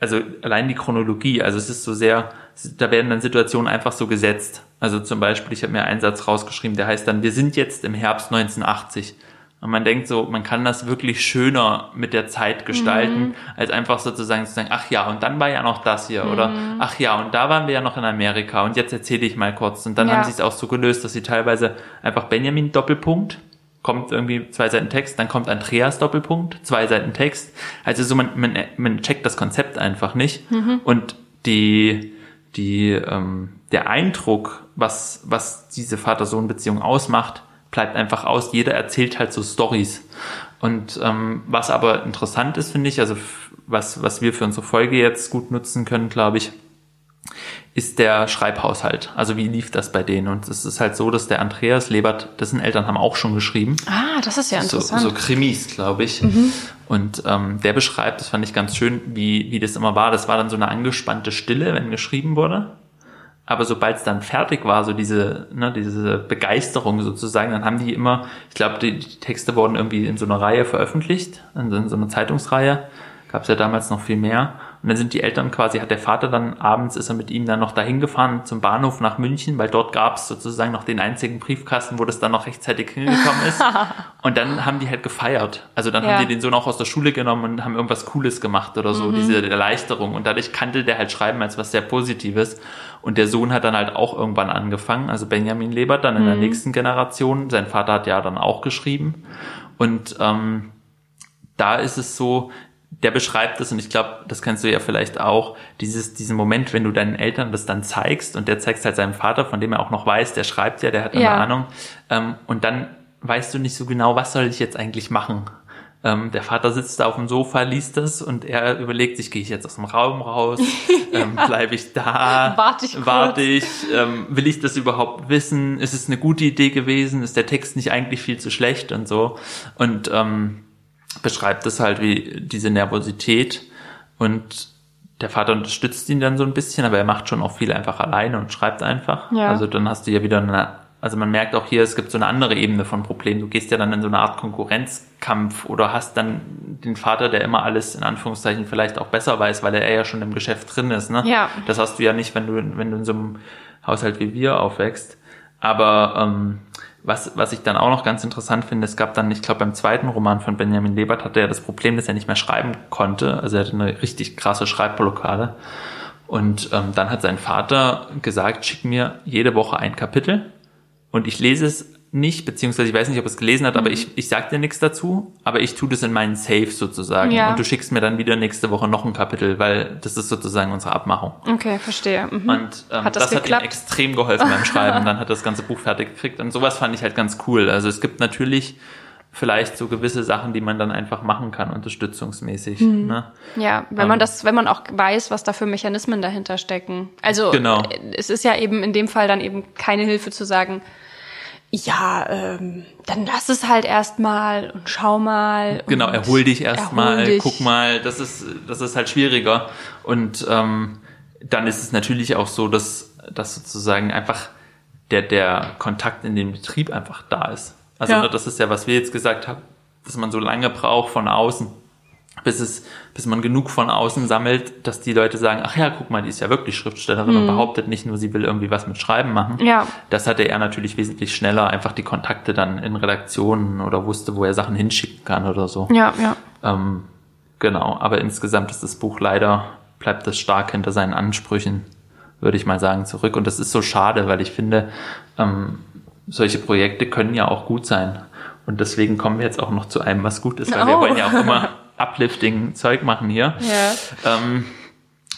also allein die Chronologie, also es ist so sehr, da werden dann Situationen einfach so gesetzt. Also zum Beispiel, ich habe mir einen Satz rausgeschrieben, der heißt dann, wir sind jetzt im Herbst 1980. Und man denkt so, man kann das wirklich schöner mit der Zeit gestalten, mhm. als einfach sozusagen zu sagen, ach ja, und dann war ja noch das hier, mhm. oder ach ja, und da waren wir ja noch in Amerika und jetzt erzähle ich mal kurz. Und dann ja. haben sie es auch so gelöst, dass sie teilweise einfach Benjamin Doppelpunkt, kommt irgendwie zwei Seiten Text, dann kommt Andreas Doppelpunkt, zwei Seiten Text. Also so man, man, man checkt das Konzept einfach nicht. Mhm. Und die, die, ähm, der Eindruck, was, was diese Vater-Sohn-Beziehung ausmacht, bleibt einfach aus. Jeder erzählt halt so Stories. Und ähm, was aber interessant ist, finde ich, also was, was wir für unsere Folge jetzt gut nutzen können, glaube ich, ist der Schreibhaushalt. Also wie lief das bei denen? Und es ist halt so, dass der Andreas Lebert, dessen Eltern haben auch schon geschrieben. Ah, das ist ja interessant. So, so Krimis, glaube ich. Mhm. Und ähm, der beschreibt, das fand ich ganz schön, wie, wie das immer war. Das war dann so eine angespannte Stille, wenn geschrieben wurde. Aber sobald es dann fertig war, so diese, ne, diese Begeisterung sozusagen, dann haben die immer, ich glaube, die, die Texte wurden irgendwie in so einer Reihe veröffentlicht, in so, in so einer Zeitungsreihe. Gab es ja damals noch viel mehr. Und dann sind die Eltern quasi, hat der Vater dann abends, ist er mit ihm dann noch dahin gefahren zum Bahnhof nach München, weil dort gab es sozusagen noch den einzigen Briefkasten, wo das dann noch rechtzeitig hingekommen ist. (laughs) und dann haben die halt gefeiert. Also dann ja. haben die den Sohn auch aus der Schule genommen und haben irgendwas Cooles gemacht oder so, mhm. diese Erleichterung. Und dadurch kannte der halt Schreiben als was sehr Positives. Und der Sohn hat dann halt auch irgendwann angefangen, also Benjamin Lebert dann in mhm. der nächsten Generation. Sein Vater hat ja dann auch geschrieben. Und ähm, da ist es so, der beschreibt es und ich glaube, das kennst du ja vielleicht auch, dieses, diesen Moment, wenn du deinen Eltern das dann zeigst und der zeigt halt seinem Vater, von dem er auch noch weiß, der schreibt ja, der hat eine ja. Ahnung, ähm, und dann weißt du nicht so genau, was soll ich jetzt eigentlich machen? Ähm, der Vater sitzt da auf dem Sofa, liest das und er überlegt sich, gehe ich jetzt aus dem Raum raus? (laughs) Ähm, ja. Bleibe ich da? Warte ich? Warte ich? Ähm, will ich das überhaupt wissen? Ist es eine gute Idee gewesen? Ist der Text nicht eigentlich viel zu schlecht und so? Und ähm, beschreibt es halt wie diese Nervosität und der Vater unterstützt ihn dann so ein bisschen, aber er macht schon auch viel einfach alleine und schreibt einfach. Ja. Also dann hast du ja wieder eine also man merkt auch hier, es gibt so eine andere Ebene von Problemen. Du gehst ja dann in so eine Art Konkurrenzkampf oder hast dann den Vater, der immer alles in Anführungszeichen vielleicht auch besser weiß, weil er ja schon im Geschäft drin ist. Ne? Ja. Das hast du ja nicht, wenn du, wenn du in so einem Haushalt wie wir aufwächst. Aber ähm, was, was ich dann auch noch ganz interessant finde, es gab dann, ich glaube, beim zweiten Roman von Benjamin Lebert hatte er das Problem, dass er nicht mehr schreiben konnte. Also er hatte eine richtig krasse Schreibblockade. Und ähm, dann hat sein Vater gesagt, schick mir jede Woche ein Kapitel und ich lese es nicht, beziehungsweise ich weiß nicht, ob er es gelesen hat, mhm. aber ich, ich sag dir nichts dazu, aber ich tue das in meinen Safe sozusagen. Ja. Und du schickst mir dann wieder nächste Woche noch ein Kapitel, weil das ist sozusagen unsere Abmachung. Okay, verstehe. Mhm. Und ähm, hat das, das hat ihm extrem geholfen beim Schreiben. (laughs) dann hat er das ganze Buch fertig gekriegt. Und sowas fand ich halt ganz cool. Also es gibt natürlich vielleicht so gewisse Sachen, die man dann einfach machen kann, unterstützungsmäßig. Mhm. Ne? Ja, wenn ähm, man das, wenn man auch weiß, was da für Mechanismen dahinter stecken. Also genau. es ist ja eben in dem Fall dann eben keine Hilfe zu sagen, ja, ähm, dann lass es halt erstmal und schau mal. Genau, erhol dich erstmal, guck mal, das ist, das ist halt schwieriger. Und ähm, dann ist es natürlich auch so, dass, dass sozusagen einfach der, der Kontakt in den Betrieb einfach da ist. Also ja. das ist ja, was wir jetzt gesagt haben, dass man so lange braucht von außen, bis es, bis man genug von außen sammelt, dass die Leute sagen, ach ja, guck mal, die ist ja wirklich Schriftstellerin mhm. und behauptet nicht nur, sie will irgendwie was mit Schreiben machen. Ja. Das hatte er natürlich wesentlich schneller, einfach die Kontakte dann in Redaktionen oder wusste, wo er Sachen hinschicken kann oder so. Ja, ja. Ähm, genau, aber insgesamt ist das Buch leider, bleibt es stark hinter seinen Ansprüchen, würde ich mal sagen, zurück. Und das ist so schade, weil ich finde, ähm, solche Projekte können ja auch gut sein. Und deswegen kommen wir jetzt auch noch zu einem, was gut ist, weil oh. wir wollen ja auch immer (laughs) uplifting Zeug machen hier. Ja. Ähm,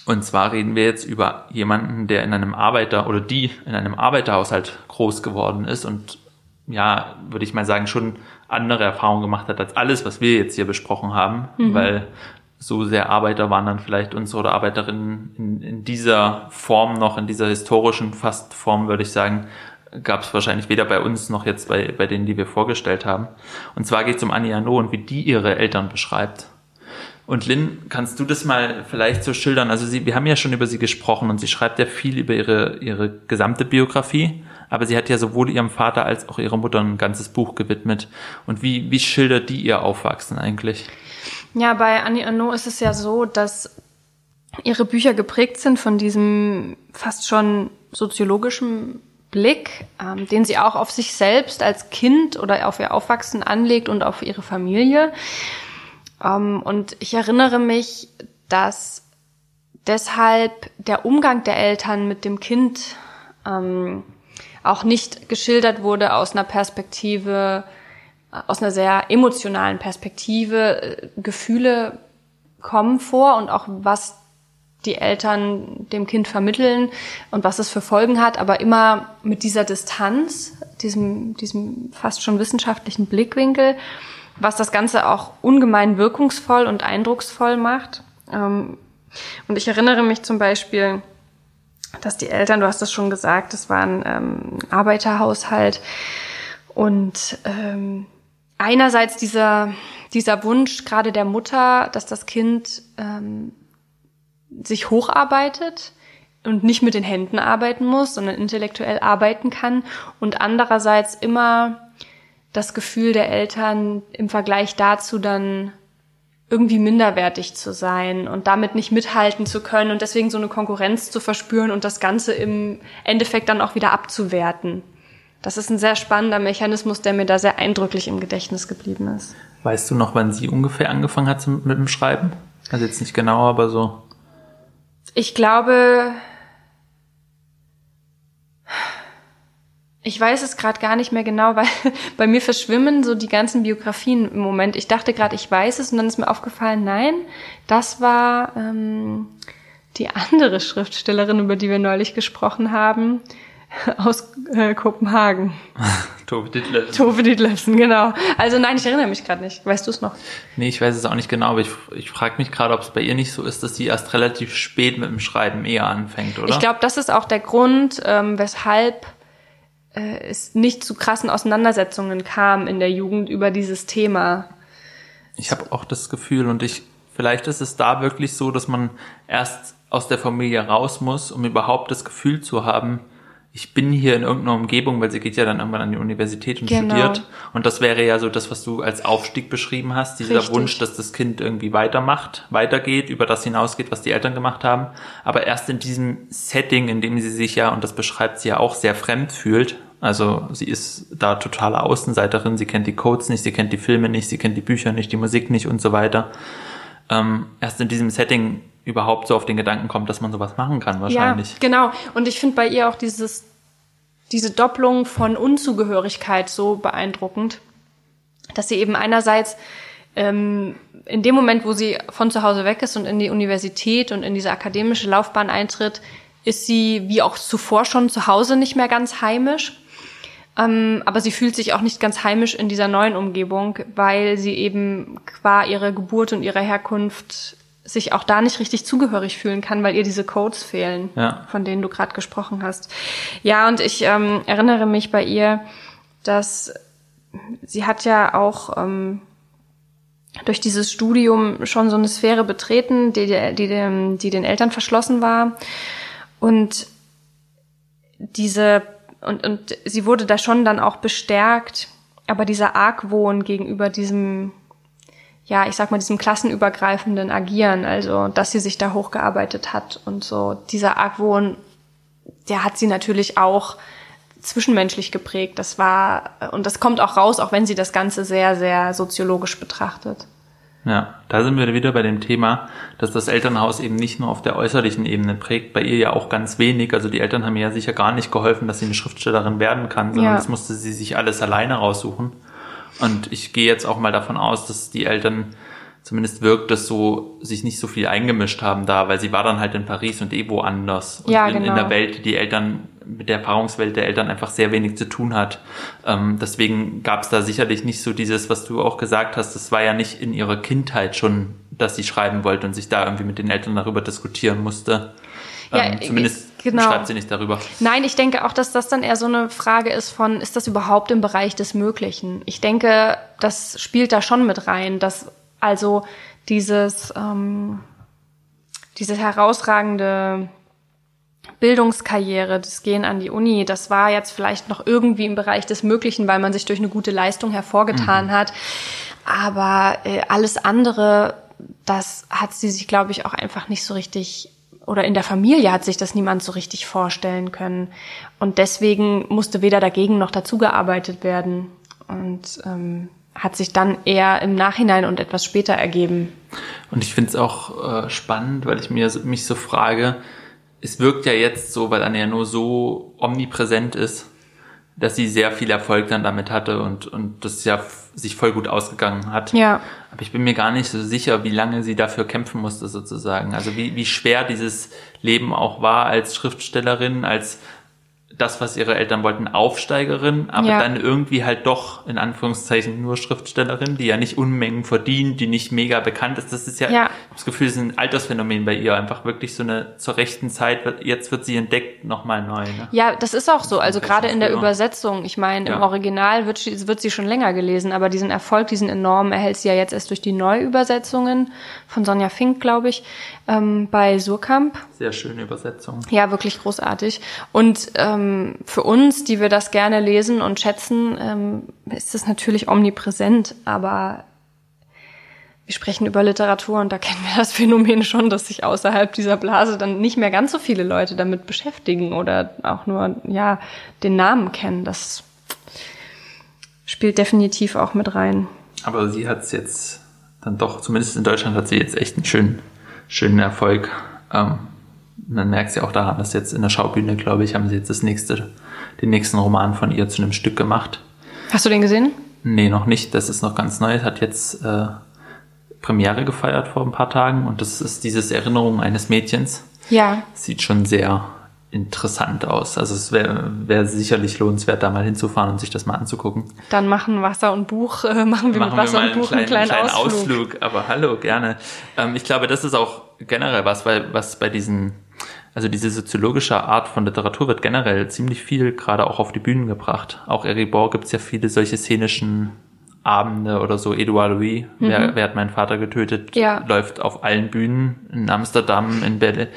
und zwar reden wir jetzt über jemanden, der in einem Arbeiter oder die in einem Arbeiterhaushalt groß geworden ist und ja, würde ich mal sagen, schon andere Erfahrungen gemacht hat als alles, was wir jetzt hier besprochen haben, mhm. weil so sehr Arbeiter waren dann vielleicht unsere oder Arbeiterinnen in, in dieser Form noch, in dieser historischen fast Form, würde ich sagen, gab es wahrscheinlich weder bei uns noch jetzt bei, bei denen, die wir vorgestellt haben. Und zwar geht es um Annie Arnaud und wie die ihre Eltern beschreibt. Und Lynn, kannst du das mal vielleicht so schildern? Also sie, wir haben ja schon über sie gesprochen und sie schreibt ja viel über ihre, ihre gesamte Biografie, aber sie hat ja sowohl ihrem Vater als auch ihrer Mutter ein ganzes Buch gewidmet. Und wie, wie schildert die ihr Aufwachsen eigentlich? Ja, bei Annie Arnaud ist es ja so, dass ihre Bücher geprägt sind von diesem fast schon soziologischen Blick, ähm, den sie auch auf sich selbst als Kind oder auf ihr Aufwachsen anlegt und auf ihre Familie. Ähm, und ich erinnere mich, dass deshalb der Umgang der Eltern mit dem Kind ähm, auch nicht geschildert wurde aus einer Perspektive, aus einer sehr emotionalen Perspektive. Äh, Gefühle kommen vor und auch was die Eltern dem Kind vermitteln und was es für Folgen hat, aber immer mit dieser Distanz, diesem, diesem fast schon wissenschaftlichen Blickwinkel, was das Ganze auch ungemein wirkungsvoll und eindrucksvoll macht. Ähm, und ich erinnere mich zum Beispiel, dass die Eltern, du hast das schon gesagt, das war ein ähm, Arbeiterhaushalt und ähm, einerseits dieser, dieser Wunsch gerade der Mutter, dass das Kind sich hocharbeitet und nicht mit den Händen arbeiten muss, sondern intellektuell arbeiten kann und andererseits immer das Gefühl der Eltern im Vergleich dazu dann irgendwie minderwertig zu sein und damit nicht mithalten zu können und deswegen so eine Konkurrenz zu verspüren und das Ganze im Endeffekt dann auch wieder abzuwerten. Das ist ein sehr spannender Mechanismus, der mir da sehr eindrücklich im Gedächtnis geblieben ist. Weißt du noch, wann sie ungefähr angefangen hat mit dem Schreiben? Also jetzt nicht genau, aber so. Ich glaube, Ich weiß es gerade gar nicht mehr genau, weil (laughs) bei mir verschwimmen so die ganzen Biografien im Moment. Ich dachte gerade, ich weiß es und dann ist mir aufgefallen, nein, das war ähm, die andere Schriftstellerin, über die wir neulich gesprochen haben, (laughs) aus äh, Kopenhagen. (laughs) Tove Ditlevsen. Tove Ditlevsen, genau. Also nein, ich erinnere mich gerade nicht. Weißt du es noch? Nee, ich weiß es auch nicht genau, aber ich, ich frage mich gerade, ob es bei ihr nicht so ist, dass sie erst relativ spät mit dem Schreiben eher anfängt, oder? Ich glaube, das ist auch der Grund, ähm, weshalb äh, es nicht zu krassen Auseinandersetzungen kam in der Jugend über dieses Thema. Ich habe auch das Gefühl und ich vielleicht ist es da wirklich so, dass man erst aus der Familie raus muss, um überhaupt das Gefühl zu haben, ich bin hier in irgendeiner Umgebung, weil sie geht ja dann irgendwann an die Universität und genau. studiert. Und das wäre ja so das, was du als Aufstieg beschrieben hast, dieser Richtig. Wunsch, dass das Kind irgendwie weitermacht, weitergeht, über das hinausgeht, was die Eltern gemacht haben. Aber erst in diesem Setting, in dem sie sich ja, und das beschreibt sie ja auch, sehr fremd fühlt. Also sie ist da totale Außenseiterin, sie kennt die Codes nicht, sie kennt die Filme nicht, sie kennt die Bücher nicht, die Musik nicht und so weiter. Ähm, erst in diesem Setting überhaupt so auf den Gedanken kommt, dass man sowas machen kann wahrscheinlich. Ja, genau. Und ich finde bei ihr auch dieses, diese Doppelung von Unzugehörigkeit so beeindruckend, dass sie eben einerseits ähm, in dem Moment, wo sie von zu Hause weg ist und in die Universität und in diese akademische Laufbahn eintritt, ist sie wie auch zuvor schon zu Hause nicht mehr ganz heimisch. Ähm, aber sie fühlt sich auch nicht ganz heimisch in dieser neuen Umgebung, weil sie eben qua ihrer Geburt und ihrer Herkunft sich auch da nicht richtig zugehörig fühlen kann, weil ihr diese Codes fehlen, ja. von denen du gerade gesprochen hast. Ja, und ich ähm, erinnere mich bei ihr, dass sie hat ja auch ähm, durch dieses Studium schon so eine Sphäre betreten, die, die, die, die den Eltern verschlossen war. Und diese, und, und sie wurde da schon dann auch bestärkt, aber dieser Argwohn gegenüber diesem ja, ich sag mal, diesem klassenübergreifenden Agieren, also dass sie sich da hochgearbeitet hat und so. Dieser Argwohn, der hat sie natürlich auch zwischenmenschlich geprägt. Das war, und das kommt auch raus, auch wenn sie das Ganze sehr, sehr soziologisch betrachtet. Ja, da sind wir wieder bei dem Thema, dass das Elternhaus eben nicht nur auf der äußerlichen Ebene prägt, bei ihr ja auch ganz wenig. Also die Eltern haben ihr ja sicher gar nicht geholfen, dass sie eine Schriftstellerin werden kann, sondern ja. das musste sie sich alles alleine raussuchen. Und ich gehe jetzt auch mal davon aus, dass die Eltern zumindest wirkt es so, sich nicht so viel eingemischt haben da, weil sie war dann halt in Paris und eh woanders. Und ja, in, genau. in der Welt, die die Eltern, mit der Erfahrungswelt der Eltern einfach sehr wenig zu tun hat. Ähm, deswegen gab es da sicherlich nicht so dieses, was du auch gesagt hast, das war ja nicht in ihrer Kindheit schon, dass sie schreiben wollte und sich da irgendwie mit den Eltern darüber diskutieren musste. Ja, ähm, zumindest genau. schreibt sie nicht darüber. Nein, ich denke auch, dass das dann eher so eine Frage ist von, ist das überhaupt im Bereich des Möglichen? Ich denke, das spielt da schon mit rein, dass also dieses, ähm, diese herausragende Bildungskarriere, das Gehen an die Uni, das war jetzt vielleicht noch irgendwie im Bereich des Möglichen, weil man sich durch eine gute Leistung hervorgetan mhm. hat. Aber äh, alles andere, das hat sie sich, glaube ich, auch einfach nicht so richtig oder in der Familie hat sich das niemand so richtig vorstellen können. Und deswegen musste weder dagegen noch dazu gearbeitet werden. Und ähm, hat sich dann eher im Nachhinein und etwas später ergeben. Und ich finde es auch äh, spannend, weil ich mir mich so frage, es wirkt ja jetzt so, weil Anja nur so omnipräsent ist, dass sie sehr viel Erfolg dann damit hatte und, und das ja sich voll gut ausgegangen hat. Ja. Aber ich bin mir gar nicht so sicher, wie lange sie dafür kämpfen musste sozusagen. Also wie, wie schwer dieses Leben auch war als Schriftstellerin, als das, was ihre Eltern wollten, Aufsteigerin, aber ja. dann irgendwie halt doch in Anführungszeichen nur Schriftstellerin, die ja nicht Unmengen verdient, die nicht mega bekannt ist. Das ist ja, ja. das Gefühl, das ist ein Altersphänomen bei ihr, einfach wirklich so eine zur rechten Zeit, jetzt wird sie entdeckt, nochmal neu. Ne? Ja, das ist auch so. Also gerade in der Übersetzung, ich meine, ja. im Original wird, sie, wird sie schon länger gelesen, aber diesen Erfolg, diesen enormen erhält sie ja jetzt erst durch die Neuübersetzungen von Sonja Fink, glaube ich, ähm, bei Surkamp. Sehr schöne Übersetzung. Ja, wirklich großartig. Und ähm, für uns, die wir das gerne lesen und schätzen, ähm, ist es natürlich omnipräsent, aber wir sprechen über Literatur und da kennen wir das Phänomen schon, dass sich außerhalb dieser Blase dann nicht mehr ganz so viele Leute damit beschäftigen oder auch nur ja den Namen kennen. Das spielt definitiv auch mit rein. Aber sie hat es jetzt dann doch, zumindest in Deutschland hat sie jetzt echt einen schönen, schönen Erfolg. Ähm, man merkt ja auch daran, dass jetzt in der Schaubühne, glaube ich, haben sie jetzt das nächste, den nächsten Roman von ihr zu einem Stück gemacht. Hast du den gesehen? Nee, noch nicht. Das ist noch ganz neu. Hat jetzt äh, Premiere gefeiert vor ein paar Tagen und das ist dieses Erinnerung eines Mädchens. Ja. Sieht schon sehr interessant aus. Also es wäre wär sicherlich lohnenswert, da mal hinzufahren und sich das mal anzugucken. Dann machen Wasser und Buch, äh, machen wir machen mit Wasser wir und Buch einen kleinen, einen kleinen Ausflug. Ausflug. Aber hallo, gerne. Ähm, ich glaube, das ist auch generell was, weil was bei diesen, also diese soziologische Art von Literatur wird generell ziemlich viel gerade auch auf die Bühnen gebracht. Auch Eribor gibt es ja viele solche szenischen Abende oder so. Edouard Louis, mhm. wer, wer hat meinen Vater getötet, ja. läuft auf allen Bühnen in Amsterdam, in, Be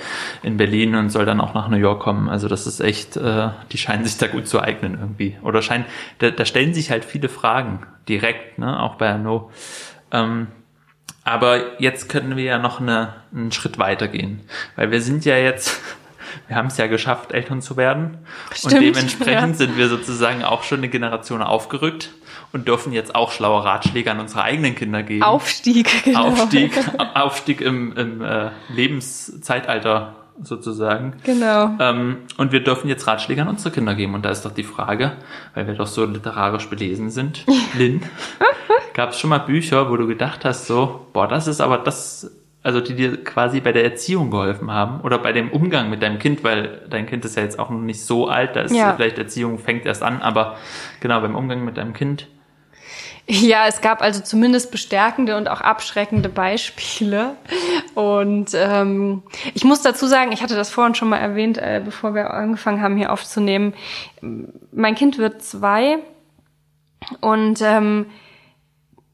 in Berlin und soll dann auch nach New York kommen. Also das ist echt, äh, die scheinen sich da gut zu eignen irgendwie. Oder scheinen, da, da stellen sich halt viele Fragen direkt, ne, auch bei Arnaud. Ähm, aber jetzt können wir ja noch eine, einen Schritt weitergehen, weil wir sind ja jetzt (laughs) wir haben es ja geschafft, Eltern zu werden. Stimmt, und dementsprechend ja. sind wir sozusagen auch schon eine Generation aufgerückt und dürfen jetzt auch schlaue Ratschläge an unsere eigenen Kinder geben. Aufstieg, (laughs) genau. Aufstieg, Aufstieg im, im äh, Lebenszeitalter sozusagen. Genau. Ähm, und wir dürfen jetzt Ratschläge an unsere Kinder geben. Und da ist doch die Frage, weil wir doch so literarisch belesen sind, (laughs) Lynn, gab es schon mal Bücher, wo du gedacht hast, so, boah, das ist aber das, also die dir quasi bei der Erziehung geholfen haben oder bei dem Umgang mit deinem Kind, weil dein Kind ist ja jetzt auch noch nicht so alt, da ist ja. vielleicht Erziehung fängt erst an, aber genau beim Umgang mit deinem Kind ja, es gab also zumindest bestärkende und auch abschreckende Beispiele. Und ähm, ich muss dazu sagen, ich hatte das vorhin schon mal erwähnt, äh, bevor wir angefangen haben, hier aufzunehmen. Mein Kind wird zwei und ähm,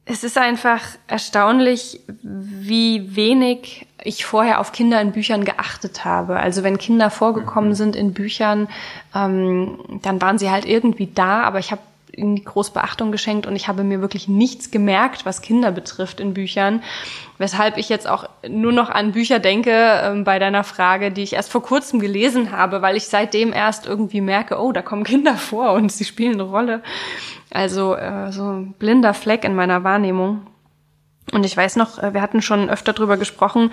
es ist einfach erstaunlich, wie wenig ich vorher auf Kinder in Büchern geachtet habe. Also wenn Kinder vorgekommen mhm. sind in Büchern, ähm, dann waren sie halt irgendwie da, aber ich habe irgendwie groß Beachtung geschenkt und ich habe mir wirklich nichts gemerkt, was Kinder betrifft in Büchern. Weshalb ich jetzt auch nur noch an Bücher denke äh, bei deiner Frage, die ich erst vor kurzem gelesen habe, weil ich seitdem erst irgendwie merke, oh, da kommen Kinder (laughs) vor und sie spielen eine Rolle. Also äh, so ein blinder Fleck in meiner Wahrnehmung. Und ich weiß noch, äh, wir hatten schon öfter drüber gesprochen,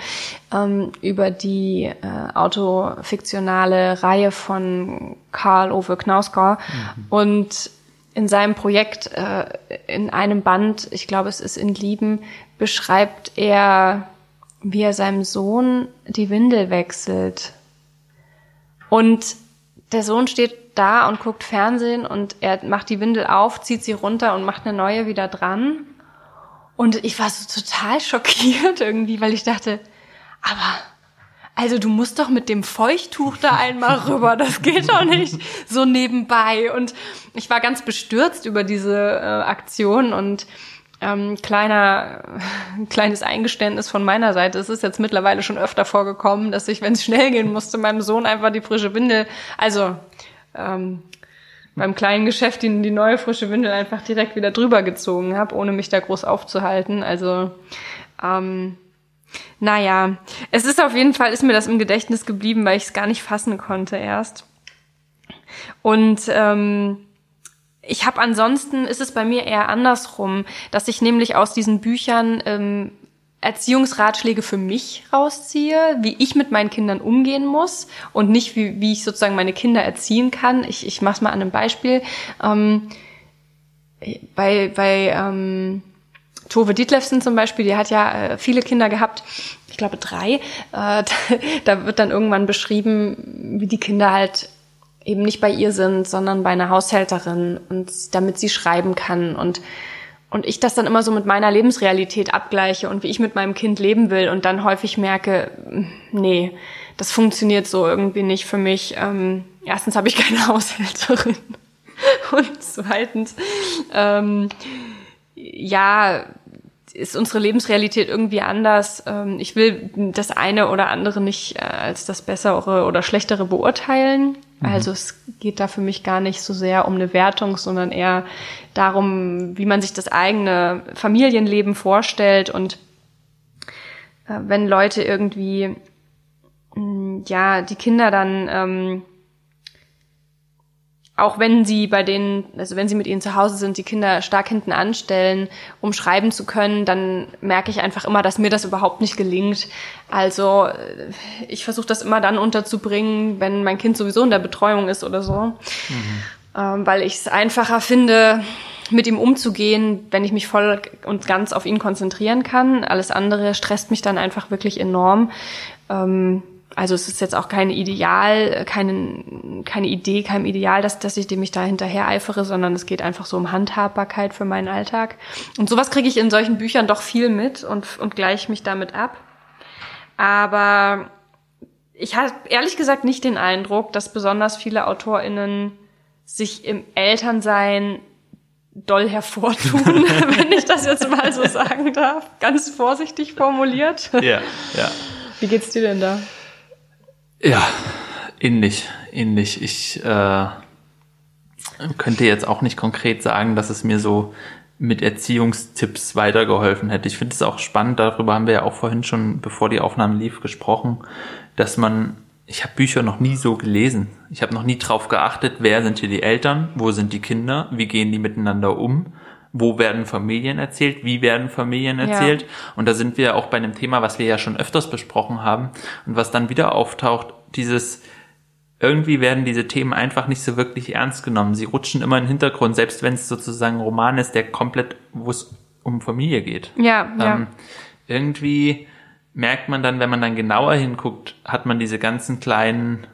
ähm, über die äh, autofiktionale Reihe von Karl Ove Knausgård. Mhm. Und in seinem Projekt, äh, in einem Band, ich glaube, es ist in Lieben, beschreibt er, wie er seinem Sohn die Windel wechselt. Und der Sohn steht da und guckt Fernsehen und er macht die Windel auf, zieht sie runter und macht eine neue wieder dran. Und ich war so total schockiert (laughs) irgendwie, weil ich dachte, aber also du musst doch mit dem Feuchttuch da einmal rüber, das geht doch nicht so nebenbei. Und ich war ganz bestürzt über diese äh, Aktion und ähm, kleiner, (laughs) kleines Eingeständnis von meiner Seite. Es ist jetzt mittlerweile schon öfter vorgekommen, dass ich, wenn es schnell gehen musste, meinem Sohn einfach die frische Windel, also ähm, beim kleinen Geschäft die, die neue frische Windel einfach direkt wieder drüber gezogen habe, ohne mich da groß aufzuhalten. Also ähm, naja, es ist auf jeden Fall, ist mir das im Gedächtnis geblieben, weil ich es gar nicht fassen konnte erst. Und ähm, ich habe ansonsten, ist es bei mir eher andersrum, dass ich nämlich aus diesen Büchern ähm, Erziehungsratschläge für mich rausziehe, wie ich mit meinen Kindern umgehen muss und nicht, wie, wie ich sozusagen meine Kinder erziehen kann. Ich, ich mache es mal an einem Beispiel. Ähm, bei bei ähm, Tove Dietlefsen zum Beispiel, die hat ja äh, viele Kinder gehabt, ich glaube drei. Äh, (laughs) da wird dann irgendwann beschrieben, wie die Kinder halt eben nicht bei ihr sind, sondern bei einer Haushälterin und damit sie schreiben kann und und ich das dann immer so mit meiner Lebensrealität abgleiche und wie ich mit meinem Kind leben will und dann häufig merke, nee, das funktioniert so irgendwie nicht für mich. Ähm, erstens habe ich keine (laughs) Haushälterin und zweitens ähm, ja, ist unsere Lebensrealität irgendwie anders. Ähm, ich will das eine oder andere nicht äh, als das bessere oder schlechtere beurteilen. Mhm. Also es geht da für mich gar nicht so sehr um eine Wertung, sondern eher darum, wie man sich das eigene Familienleben vorstellt und äh, wenn Leute irgendwie ja die Kinder dann ähm, auch wenn sie bei denen, also wenn sie mit ihnen zu Hause sind, die Kinder stark hinten anstellen, um schreiben zu können, dann merke ich einfach immer, dass mir das überhaupt nicht gelingt. Also äh, ich versuche das immer dann unterzubringen, wenn mein Kind sowieso in der Betreuung ist oder so, mhm. ähm, weil ich es einfacher finde, mit ihm umzugehen, wenn ich mich voll und ganz auf ihn konzentrieren kann. Alles andere stresst mich dann einfach wirklich enorm. Ähm, also es ist jetzt auch kein Ideal, keine, keine Idee, kein Ideal, dass, dass ich dem mich da hinterher eifere, sondern es geht einfach so um Handhabbarkeit für meinen Alltag. Und sowas kriege ich in solchen Büchern doch viel mit und, und gleiche mich damit ab. Aber ich habe ehrlich gesagt nicht den Eindruck, dass besonders viele AutorInnen sich im Elternsein doll hervortun, (laughs) (laughs) wenn ich das jetzt mal so sagen darf. Ganz vorsichtig formuliert. Ja, ja. Wie geht's dir denn da? Ja, ähnlich, ähnlich. Ich äh, könnte jetzt auch nicht konkret sagen, dass es mir so mit Erziehungstipps weitergeholfen hätte. Ich finde es auch spannend, darüber haben wir ja auch vorhin schon, bevor die Aufnahme lief, gesprochen, dass man, ich habe Bücher noch nie so gelesen. Ich habe noch nie drauf geachtet, wer sind hier die Eltern, wo sind die Kinder, wie gehen die miteinander um wo werden Familien erzählt, wie werden Familien erzählt. Ja. Und da sind wir auch bei einem Thema, was wir ja schon öfters besprochen haben und was dann wieder auftaucht, dieses irgendwie werden diese Themen einfach nicht so wirklich ernst genommen. Sie rutschen immer in den Hintergrund, selbst wenn es sozusagen ein Roman ist, der komplett, wo es um Familie geht. Ja, ähm, ja. Irgendwie merkt man dann, wenn man dann genauer hinguckt, hat man diese ganzen kleinen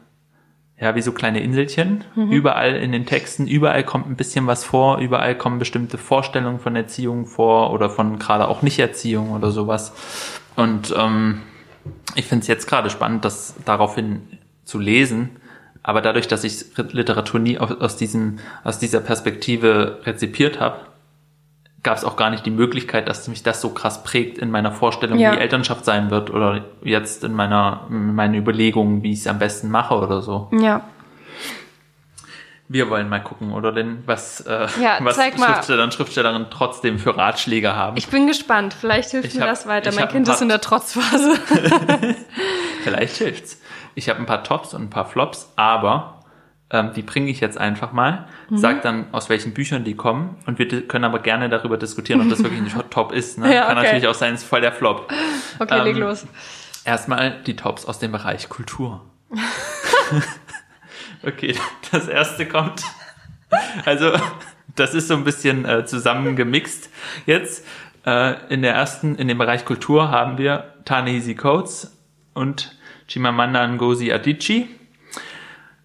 ja, wie so kleine Inselchen. Mhm. Überall in den Texten, überall kommt ein bisschen was vor, überall kommen bestimmte Vorstellungen von Erziehung vor oder von gerade auch Nichterziehung oder sowas. Und ähm, ich finde es jetzt gerade spannend, das daraufhin zu lesen. Aber dadurch, dass ich Literatur nie aus, diesem, aus dieser Perspektive rezipiert habe, gab es auch gar nicht die Möglichkeit, dass mich das so krass prägt in meiner Vorstellung, ja. wie Elternschaft sein wird oder jetzt in meiner in meinen Überlegungen, wie ich es am besten mache oder so. Ja. Wir wollen mal gucken, oder denn was, äh, ja, (laughs) was Schriftsteller und Schriftstellerinnen trotzdem für Ratschläge haben. Ich bin gespannt. Vielleicht hilft ich mir hab, das weiter. Mein Kind ist in der Trotzphase. (laughs) (laughs) Vielleicht hilft's. Ich habe ein paar Tops und ein paar Flops, aber ähm, die bringe ich jetzt einfach mal, mhm. sag dann, aus welchen Büchern die kommen und wir können aber gerne darüber diskutieren, ob das wirklich ein (laughs) Top ist. Ne? Ja, Kann okay. natürlich auch sein, es ist voll der Flop. Okay, ähm, leg los. Erstmal die Tops aus dem Bereich Kultur. (laughs) okay, das erste kommt. Also, das ist so ein bisschen äh, zusammengemixt jetzt. Äh, in der ersten, in dem Bereich Kultur haben wir Ta-Nehisi Coates und Chimamanda Ngozi Adichie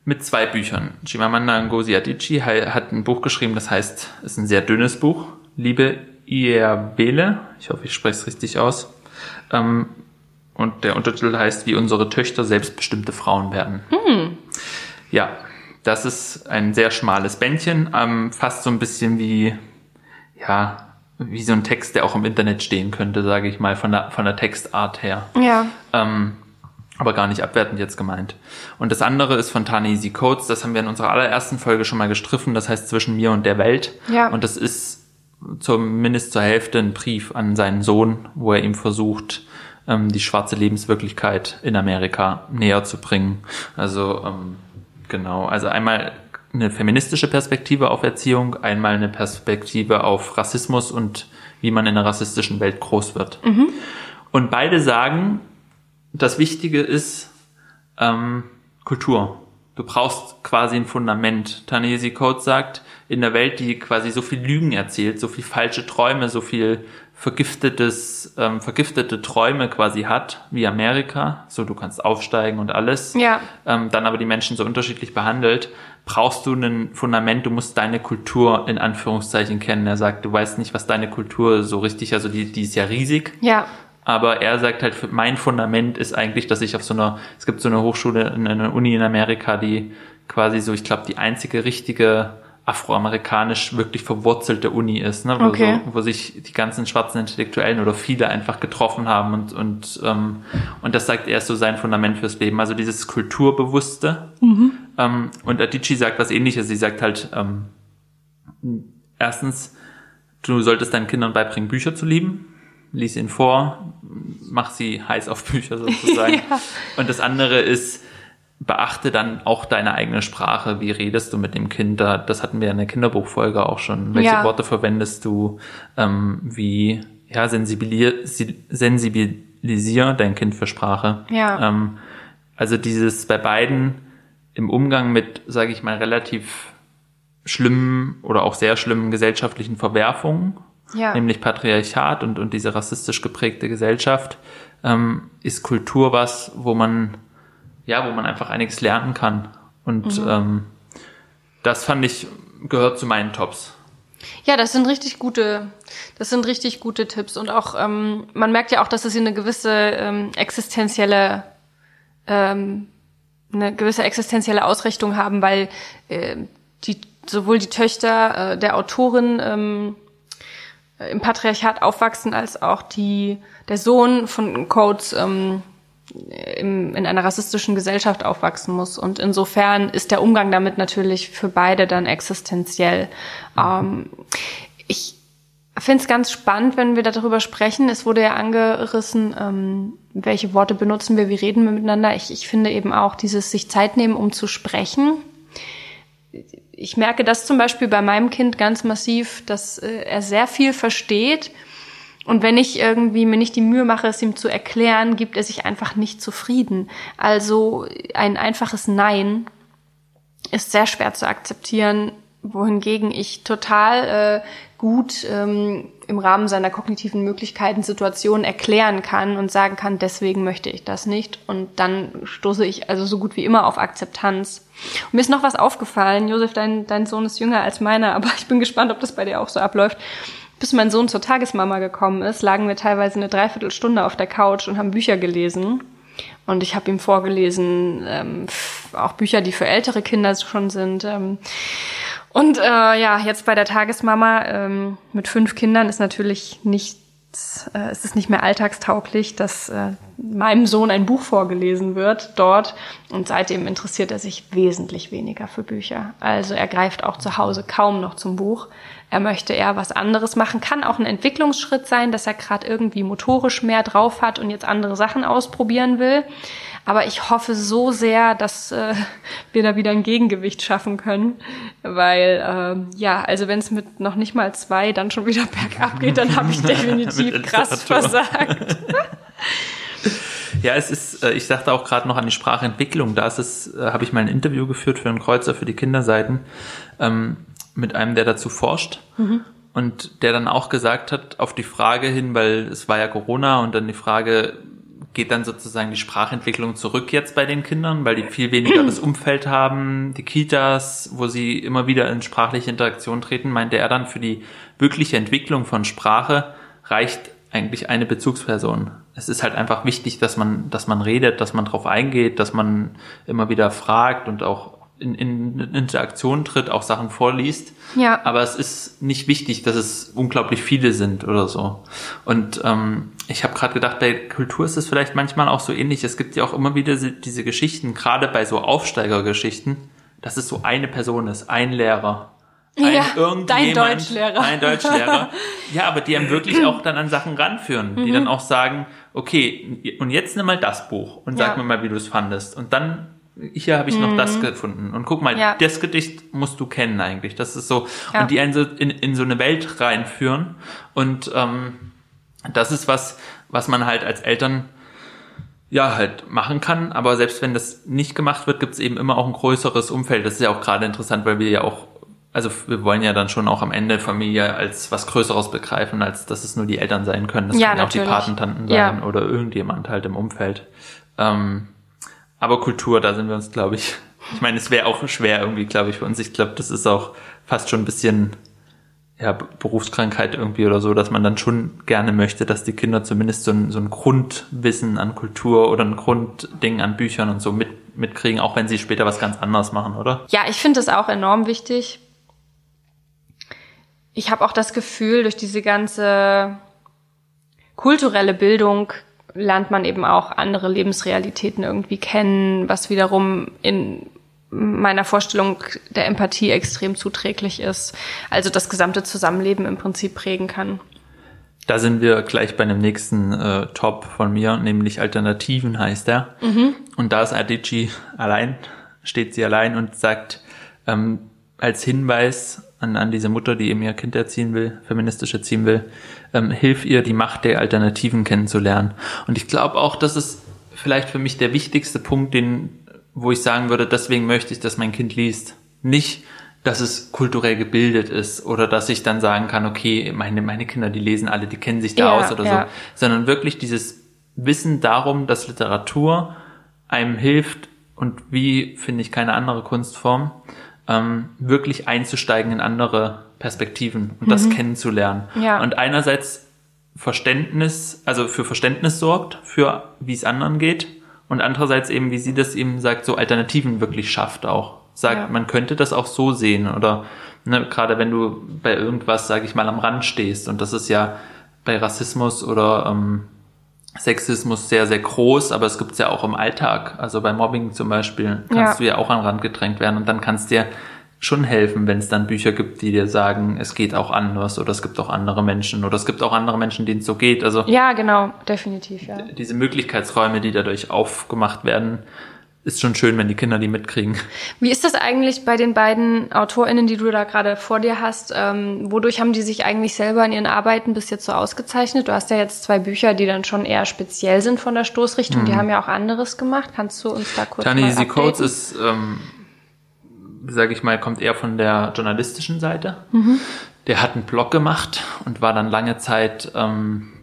mit zwei Büchern. Chimamanda Ngozi Adichie hat ein Buch geschrieben, das heißt, es ist ein sehr dünnes Buch, Liebe Iabele, ich hoffe, ich spreche es richtig aus. Ähm, und der Untertitel heißt, wie unsere Töchter selbstbestimmte Frauen werden. Hm. Ja, das ist ein sehr schmales Bändchen, ähm, fast so ein bisschen wie, ja, wie so ein Text, der auch im Internet stehen könnte, sage ich mal, von der, von der Textart her. Ja. Ähm, aber gar nicht abwertend jetzt gemeint. Und das andere ist von Tanisi Coates, das haben wir in unserer allerersten Folge schon mal gestriffen, das heißt zwischen mir und der Welt. Ja. Und das ist zumindest zur Hälfte ein Brief an seinen Sohn, wo er ihm versucht, ähm, die schwarze Lebenswirklichkeit in Amerika näher zu bringen. Also ähm, genau, also einmal eine feministische Perspektive auf Erziehung, einmal eine Perspektive auf Rassismus und wie man in einer rassistischen Welt groß wird. Mhm. Und beide sagen, das Wichtige ist ähm, Kultur. Du brauchst quasi ein Fundament. Tanesi Code sagt, in der Welt, die quasi so viel Lügen erzählt, so viel falsche Träume, so viel vergiftetes, ähm, vergiftete Träume quasi hat, wie Amerika, so du kannst aufsteigen und alles, ja. ähm, dann aber die Menschen so unterschiedlich behandelt, brauchst du ein Fundament, du musst deine Kultur in Anführungszeichen kennen. Er sagt, du weißt nicht, was deine Kultur so richtig, also die, die ist ja riesig. Ja. Aber er sagt halt, mein Fundament ist eigentlich, dass ich auf so einer, es gibt so eine Hochschule, eine Uni in Amerika, die quasi so, ich glaube, die einzige richtige afroamerikanisch wirklich verwurzelte Uni ist, ne? wo, okay. so, wo sich die ganzen schwarzen Intellektuellen oder viele einfach getroffen haben und und ähm, und das sagt er ist so sein Fundament fürs Leben, also dieses Kulturbewusste. Mhm. Ähm, und Adichie sagt was Ähnliches. Sie sagt halt ähm, erstens, du solltest deinen Kindern beibringen, Bücher zu lieben lies ihn vor, mach sie heiß auf Bücher sozusagen. (laughs) ja. Und das andere ist, beachte dann auch deine eigene Sprache. Wie redest du mit dem Kind? Das hatten wir in der Kinderbuchfolge auch schon. Welche ja. Worte verwendest du? Ähm, wie ja, sensibilisier dein Kind für Sprache. Ja. Ähm, also dieses bei beiden im Umgang mit, sage ich mal, relativ schlimmen oder auch sehr schlimmen gesellschaftlichen Verwerfungen, ja. nämlich Patriarchat und, und diese rassistisch geprägte Gesellschaft, ähm, ist Kultur was, wo man ja, wo man einfach einiges lernen kann. Und mhm. ähm, das fand ich, gehört zu meinen Tops. Ja, das sind richtig gute, das sind richtig gute Tipps. Und auch, ähm, man merkt ja auch, dass es eine gewisse ähm, existenzielle, ähm, eine gewisse existenzielle Ausrichtung haben, weil äh, die sowohl die Töchter äh, der Autorin ähm, im Patriarchat aufwachsen, als auch die der Sohn von Coates ähm, im, in einer rassistischen Gesellschaft aufwachsen muss. Und insofern ist der Umgang damit natürlich für beide dann existenziell. Ähm, ich finde es ganz spannend, wenn wir darüber sprechen. Es wurde ja angerissen, ähm, welche Worte benutzen wir, wie reden wir miteinander. Ich, ich finde eben auch dieses sich Zeit nehmen, um zu sprechen. Ich merke das zum Beispiel bei meinem Kind ganz massiv, dass äh, er sehr viel versteht und wenn ich irgendwie mir nicht die Mühe mache, es ihm zu erklären, gibt er sich einfach nicht zufrieden. Also ein einfaches Nein ist sehr schwer zu akzeptieren, wohingegen ich total äh, gut ähm, im Rahmen seiner kognitiven Möglichkeiten Situationen erklären kann und sagen kann, deswegen möchte ich das nicht. Und dann stoße ich also so gut wie immer auf Akzeptanz. Und mir ist noch was aufgefallen. Josef, dein, dein Sohn ist jünger als meiner, aber ich bin gespannt, ob das bei dir auch so abläuft bis mein Sohn zur Tagesmama gekommen ist, lagen wir teilweise eine Dreiviertelstunde auf der Couch und haben Bücher gelesen. Und ich habe ihm vorgelesen, ähm, auch Bücher, die für ältere Kinder schon sind. Ähm. Und äh, ja, jetzt bei der Tagesmama ähm, mit fünf Kindern ist natürlich nicht äh, es ist nicht mehr alltagstauglich, dass äh, meinem Sohn ein Buch vorgelesen wird dort. Und seitdem interessiert er sich wesentlich weniger für Bücher. Also er greift auch zu Hause kaum noch zum Buch. Er möchte eher was anderes machen. Kann auch ein Entwicklungsschritt sein, dass er gerade irgendwie motorisch mehr drauf hat und jetzt andere Sachen ausprobieren will. Aber ich hoffe so sehr, dass äh, wir da wieder ein Gegengewicht schaffen können. Weil, äh, ja, also wenn es mit noch nicht mal zwei dann schon wieder (laughs) bergab geht, dann habe ich (laughs) definitiv krass versagt. (laughs) Ja, es ist, äh, ich sagte auch gerade noch an die Sprachentwicklung, da ist es, äh, habe ich mal ein Interview geführt für einen Kreuzer für die Kinderseiten ähm, mit einem, der dazu forscht. Mhm. Und der dann auch gesagt hat, auf die Frage hin, weil es war ja Corona und dann die Frage, geht dann sozusagen die Sprachentwicklung zurück jetzt bei den Kindern, weil die viel weniger das Umfeld haben, die Kitas, wo sie immer wieder in sprachliche Interaktion treten, meinte er dann, für die wirkliche Entwicklung von Sprache reicht eigentlich eine Bezugsperson. Es ist halt einfach wichtig, dass man, dass man redet, dass man drauf eingeht, dass man immer wieder fragt und auch in, in Interaktion tritt, auch Sachen vorliest. Ja. Aber es ist nicht wichtig, dass es unglaublich viele sind oder so. Und ähm, ich habe gerade gedacht, bei Kultur ist es vielleicht manchmal auch so ähnlich. Es gibt ja auch immer wieder diese Geschichten, gerade bei so Aufsteigergeschichten, dass es so eine Person ist, ein Lehrer. Ein ja, dein Deutschlehrer. Ein Deutschlehrer. (laughs) Ja, aber die einem wirklich auch dann an Sachen ranführen, die mhm. dann auch sagen, okay, und jetzt nimm mal das Buch und sag ja. mir mal, wie du es fandest. Und dann hier habe ich mhm. noch das mhm. gefunden. Und guck mal, ja. das Gedicht musst du kennen eigentlich. Das ist so, ja. und die einen so in, in so eine Welt reinführen. Und ähm, das ist was, was man halt als Eltern ja halt machen kann. Aber selbst wenn das nicht gemacht wird, gibt es eben immer auch ein größeres Umfeld. Das ist ja auch gerade interessant, weil wir ja auch also wir wollen ja dann schon auch am Ende Familie als was Größeres begreifen, als dass es nur die Eltern sein können. Das ja, können auch die Patentanten sein ja. oder irgendjemand halt im Umfeld. Ähm, aber Kultur, da sind wir uns, glaube ich. (laughs) Ich meine, es wäre auch schwer irgendwie, glaube ich, für uns. Ich glaube, das ist auch fast schon ein bisschen ja, Berufskrankheit irgendwie oder so, dass man dann schon gerne möchte, dass die Kinder zumindest so ein, so ein Grundwissen an Kultur oder ein Grundding an Büchern und so mit, mitkriegen, auch wenn sie später was ganz anderes machen, oder? Ja, ich finde das auch enorm wichtig. Ich habe auch das Gefühl, durch diese ganze kulturelle Bildung lernt man eben auch andere Lebensrealitäten irgendwie kennen, was wiederum in meiner Vorstellung der Empathie extrem zuträglich ist. Also das gesamte Zusammenleben im Prinzip prägen kann. Da sind wir gleich bei einem nächsten äh, Top von mir, nämlich Alternativen heißt er. Mhm. und da ist Adichie allein, steht sie allein und sagt ähm, als Hinweis an, an diese Mutter, die eben ihr Kind erziehen will, feministisch erziehen will, ähm, hilf ihr, die Macht der Alternativen kennenzulernen. Und ich glaube auch, das ist vielleicht für mich der wichtigste Punkt, den, wo ich sagen würde, deswegen möchte ich, dass mein Kind liest. Nicht, dass es kulturell gebildet ist oder dass ich dann sagen kann, okay, meine, meine Kinder, die lesen alle, die kennen sich da ja, aus oder ja. so, sondern wirklich dieses Wissen darum, dass Literatur einem hilft und wie, finde ich, keine andere Kunstform, ähm, wirklich einzusteigen in andere Perspektiven und mhm. das kennenzulernen. Ja. Und einerseits Verständnis, also für Verständnis sorgt, für wie es anderen geht und andererseits eben, wie sie das eben sagt, so Alternativen wirklich schafft auch. Sagt, ja. man könnte das auch so sehen oder ne, gerade wenn du bei irgendwas, sage ich mal, am Rand stehst und das ist ja bei Rassismus oder ähm, Sexismus sehr, sehr groß, aber es gibt's ja auch im Alltag. Also bei Mobbing zum Beispiel kannst ja. du ja auch an den Rand gedrängt werden und dann kannst dir schon helfen, wenn es dann Bücher gibt, die dir sagen, es geht auch anders oder es gibt auch andere Menschen oder es gibt auch andere Menschen, denen es so geht. Also ja, genau, definitiv. Ja. Diese Möglichkeitsräume, die dadurch aufgemacht werden, ist schon schön, wenn die Kinder die mitkriegen. Wie ist das eigentlich bei den beiden AutorInnen, die du da gerade vor dir hast? Ähm, wodurch haben die sich eigentlich selber in ihren Arbeiten bis jetzt so ausgezeichnet? Du hast ja jetzt zwei Bücher, die dann schon eher speziell sind von der Stoßrichtung. Mhm. Die haben ja auch anderes gemacht. Kannst du uns da kurz Tani Easy Codes ist, ähm, sage ich mal, kommt eher von der journalistischen Seite. Mhm. Der hat einen Blog gemacht und war dann lange Zeit ähm,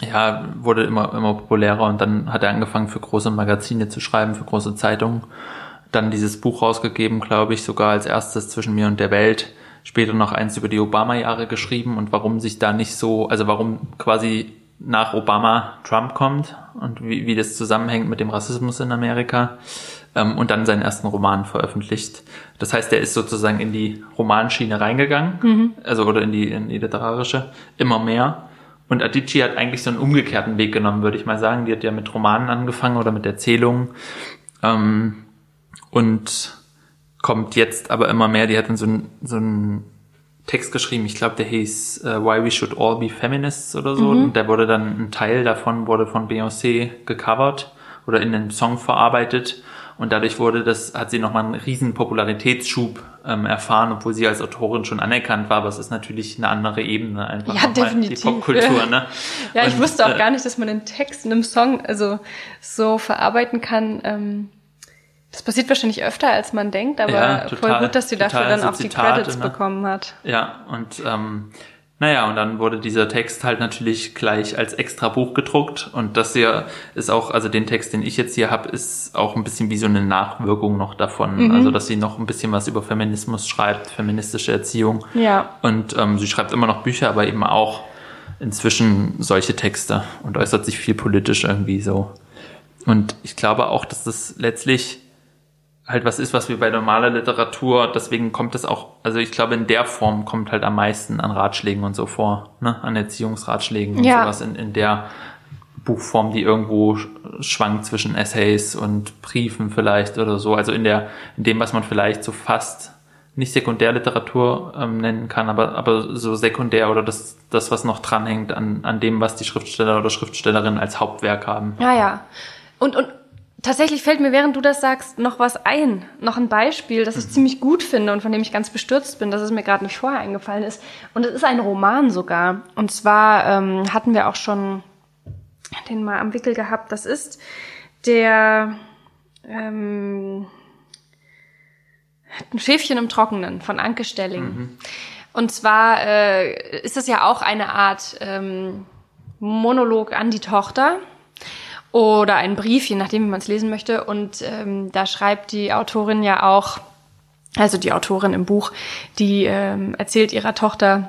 ja, wurde immer, immer populärer und dann hat er angefangen für große Magazine zu schreiben, für große Zeitungen. Dann dieses Buch rausgegeben, glaube ich, sogar als erstes zwischen mir und der Welt. Später noch eins über die Obama-Jahre geschrieben und warum sich da nicht so, also warum quasi nach Obama Trump kommt und wie, wie das zusammenhängt mit dem Rassismus in Amerika ähm, und dann seinen ersten Roman veröffentlicht. Das heißt, er ist sozusagen in die Romanschiene reingegangen, mhm. also oder in die, in die literarische, immer mehr und Adichie hat eigentlich so einen umgekehrten Weg genommen, würde ich mal sagen. Die hat ja mit Romanen angefangen oder mit Erzählungen. Ähm, und kommt jetzt aber immer mehr, die hat dann so, ein, so einen Text geschrieben, ich glaube, der hieß uh, Why We Should All Be Feminists oder so. Mhm. Und der wurde dann, ein Teil davon wurde von Beyoncé gecovert oder in den Song verarbeitet. Und dadurch wurde das, hat sie nochmal einen riesen Popularitätsschub ähm, erfahren, obwohl sie als Autorin schon anerkannt war, aber es ist natürlich eine andere Ebene einfach ja, definitiv. die Popkultur, ne? (laughs) ja, Und, ich wusste auch äh, gar nicht, dass man den Text in einem Song also so verarbeiten kann. Ähm, das passiert wahrscheinlich öfter, als man denkt, aber ja, total, voll gut, dass sie dafür dann auch die Credits ne? bekommen hat. Ja, und ähm, naja, und dann wurde dieser Text halt natürlich gleich als extra Buch gedruckt. Und das hier ist auch, also den Text, den ich jetzt hier habe, ist auch ein bisschen wie so eine Nachwirkung noch davon. Mhm. Also, dass sie noch ein bisschen was über Feminismus schreibt, feministische Erziehung. Ja. Und ähm, sie schreibt immer noch Bücher, aber eben auch inzwischen solche Texte und äußert sich viel politisch irgendwie so. Und ich glaube auch, dass das letztlich halt was ist, was wir bei normaler Literatur, deswegen kommt es auch, also ich glaube, in der Form kommt halt am meisten an Ratschlägen und so vor, ne? an Erziehungsratschlägen und ja. sowas in, in der Buchform, die irgendwo schwankt zwischen Essays und Briefen vielleicht oder so, also in der, in dem, was man vielleicht so fast nicht Sekundärliteratur ähm, nennen kann, aber, aber so sekundär oder das, das, was noch dranhängt an, an dem, was die Schriftsteller oder Schriftstellerinnen als Hauptwerk haben. Ja, ja. Und, und Tatsächlich fällt mir, während du das sagst, noch was ein, noch ein Beispiel, das ich mhm. ziemlich gut finde und von dem ich ganz bestürzt bin, dass es mir gerade nicht vorher eingefallen ist. Und es ist ein Roman sogar. Und zwar ähm, hatten wir auch schon den mal am Wickel gehabt. Das ist der ähm, ein Schäfchen im Trockenen von Anke Stelling. Mhm. Und zwar äh, ist es ja auch eine Art ähm, Monolog an die Tochter oder ein Brief, je nachdem, wie man es lesen möchte. Und ähm, da schreibt die Autorin ja auch, also die Autorin im Buch, die ähm, erzählt ihrer Tochter,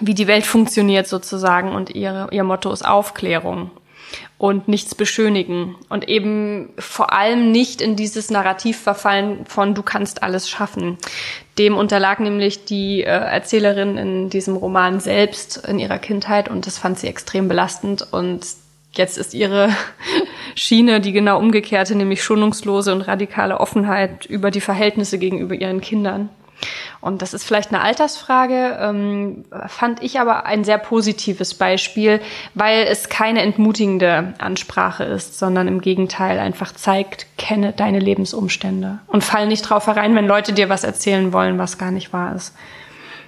wie die Welt funktioniert sozusagen und ihre, ihr Motto ist Aufklärung und nichts beschönigen und eben vor allem nicht in dieses Narrativ verfallen von du kannst alles schaffen. Dem unterlag nämlich die äh, Erzählerin in diesem Roman selbst in ihrer Kindheit und das fand sie extrem belastend und Jetzt ist ihre (laughs) Schiene die genau umgekehrte, nämlich schonungslose und radikale Offenheit über die Verhältnisse gegenüber ihren Kindern. Und das ist vielleicht eine Altersfrage, ähm, fand ich aber ein sehr positives Beispiel, weil es keine entmutigende Ansprache ist, sondern im Gegenteil einfach zeigt, kenne deine Lebensumstände und fall nicht drauf herein, wenn Leute dir was erzählen wollen, was gar nicht wahr ist.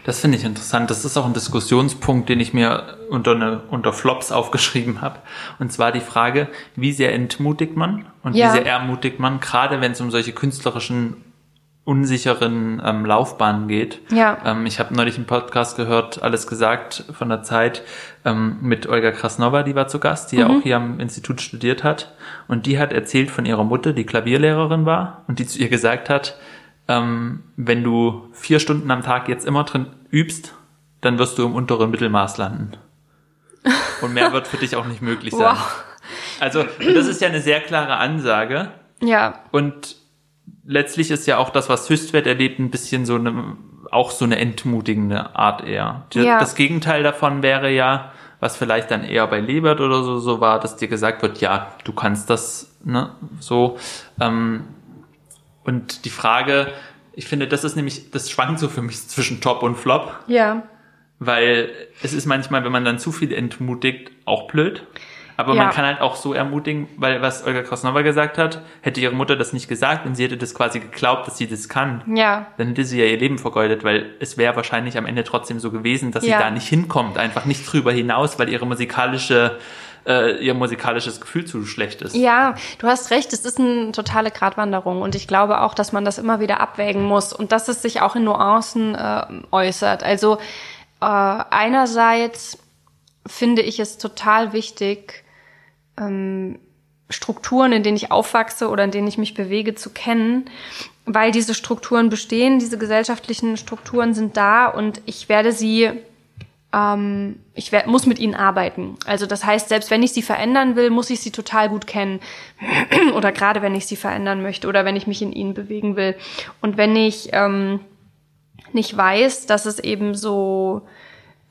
Das finde ich interessant. Das ist auch ein Diskussionspunkt, den ich mir unter, eine, unter Flops aufgeschrieben habe. Und zwar die Frage, wie sehr entmutigt man und ja. wie sehr ermutigt man, gerade wenn es um solche künstlerischen unsicheren ähm, Laufbahnen geht. Ja. Ähm, ich habe neulich einen Podcast gehört, alles gesagt von der Zeit ähm, mit Olga Krasnova, die war zu Gast, die mhm. ja auch hier am Institut studiert hat. Und die hat erzählt von ihrer Mutter, die Klavierlehrerin war und die zu ihr gesagt hat, ähm, wenn du vier Stunden am Tag jetzt immer drin übst, dann wirst du im unteren Mittelmaß landen. Und mehr wird für dich auch nicht möglich sein. Wow. Also, das ist ja eine sehr klare Ansage. Ja. Und letztlich ist ja auch das, was Höchstwert erlebt, ein bisschen so eine, auch so eine entmutigende Art eher. Ja. Das Gegenteil davon wäre ja, was vielleicht dann eher bei Lebert oder so, so war, dass dir gesagt wird, ja, du kannst das, ne, so, ähm, und die Frage, ich finde, das ist nämlich, das schwankt so für mich zwischen Top und Flop. Ja. Weil es ist manchmal, wenn man dann zu viel entmutigt, auch blöd. Aber ja. man kann halt auch so ermutigen, weil was Olga Krasnova gesagt hat, hätte ihre Mutter das nicht gesagt und sie hätte das quasi geglaubt, dass sie das kann, ja. dann hätte sie ja ihr Leben vergeudet, weil es wäre wahrscheinlich am Ende trotzdem so gewesen, dass ja. sie da nicht hinkommt, einfach nicht drüber hinaus, weil ihre musikalische äh, ihr musikalisches Gefühl zu schlecht ist. Ja, du hast recht, es ist eine totale Gratwanderung und ich glaube auch, dass man das immer wieder abwägen muss und dass es sich auch in Nuancen äh, äußert. Also äh, einerseits finde ich es total wichtig, ähm, Strukturen, in denen ich aufwachse oder in denen ich mich bewege, zu kennen, weil diese Strukturen bestehen, diese gesellschaftlichen Strukturen sind da und ich werde sie ähm, ich werd, muss mit ihnen arbeiten. Also das heißt, selbst wenn ich sie verändern will, muss ich sie total gut kennen. (clears throat) oder gerade wenn ich sie verändern möchte oder wenn ich mich in ihnen bewegen will. Und wenn ich ähm, nicht weiß, dass es eben so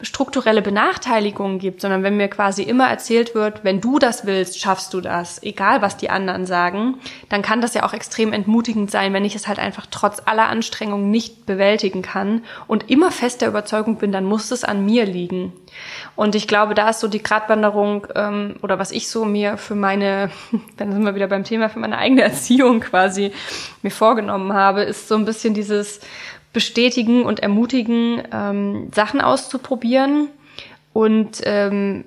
strukturelle Benachteiligungen gibt, sondern wenn mir quasi immer erzählt wird, wenn du das willst, schaffst du das, egal was die anderen sagen, dann kann das ja auch extrem entmutigend sein, wenn ich es halt einfach trotz aller Anstrengungen nicht bewältigen kann und immer fest der Überzeugung bin, dann muss es an mir liegen. Und ich glaube, da ist so die Gratwanderung ähm, oder was ich so mir für meine, (laughs) dann sind wir wieder beim Thema, für meine eigene Erziehung quasi mir vorgenommen habe, ist so ein bisschen dieses bestätigen und ermutigen, ähm, Sachen auszuprobieren und ähm,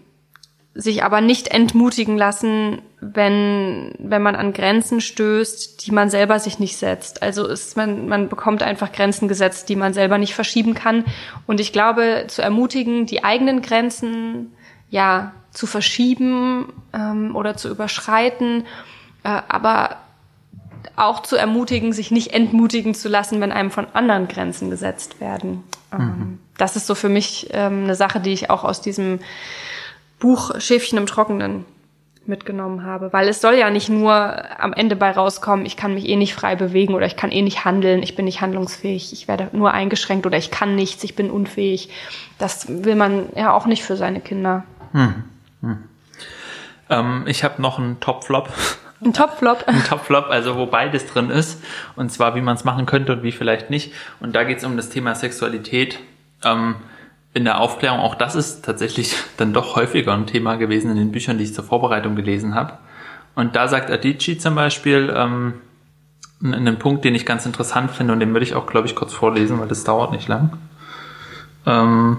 sich aber nicht entmutigen lassen, wenn, wenn man an Grenzen stößt, die man selber sich nicht setzt. Also ist man, man bekommt einfach Grenzen gesetzt, die man selber nicht verschieben kann. Und ich glaube, zu ermutigen, die eigenen Grenzen ja zu verschieben ähm, oder zu überschreiten, äh, aber auch zu ermutigen, sich nicht entmutigen zu lassen, wenn einem von anderen Grenzen gesetzt werden. Ähm, mhm. Das ist so für mich ähm, eine Sache, die ich auch aus diesem Buch Schäfchen im Trockenen mitgenommen habe, weil es soll ja nicht nur am Ende bei rauskommen, ich kann mich eh nicht frei bewegen oder ich kann eh nicht handeln, ich bin nicht handlungsfähig, ich werde nur eingeschränkt oder ich kann nichts, ich bin unfähig. Das will man ja auch nicht für seine Kinder. Hm. Hm. Ähm, ich habe noch einen Top-Flop. Ein Top-Flop. Ein Top-Flop, also wo beides drin ist. Und zwar, wie man es machen könnte und wie vielleicht nicht. Und da geht es um das Thema Sexualität. Ähm, in der Aufklärung, auch das ist tatsächlich (laughs) dann doch häufiger ein Thema gewesen in den Büchern, die ich zur Vorbereitung gelesen habe. Und da sagt Adichie zum Beispiel ähm, einen Punkt, den ich ganz interessant finde und den würde ich auch, glaube ich, kurz vorlesen, weil das dauert nicht lang. Ähm,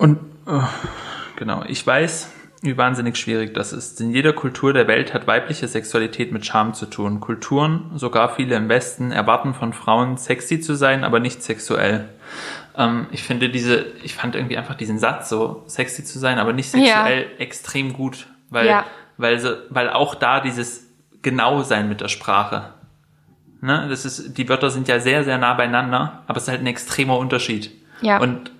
Und oh, genau, ich weiß, wie wahnsinnig schwierig das ist. In jeder Kultur der Welt hat weibliche Sexualität mit Charme zu tun. Kulturen, sogar viele im Westen, erwarten von Frauen, sexy zu sein, aber nicht sexuell. Ähm, ich finde diese, ich fand irgendwie einfach diesen Satz so, sexy zu sein, aber nicht sexuell, ja. extrem gut. Weil, ja. weil, so, weil auch da dieses genau sein mit der Sprache. Ne? Das ist, die Wörter sind ja sehr, sehr nah beieinander, aber es ist halt ein extremer Unterschied. Ja. Und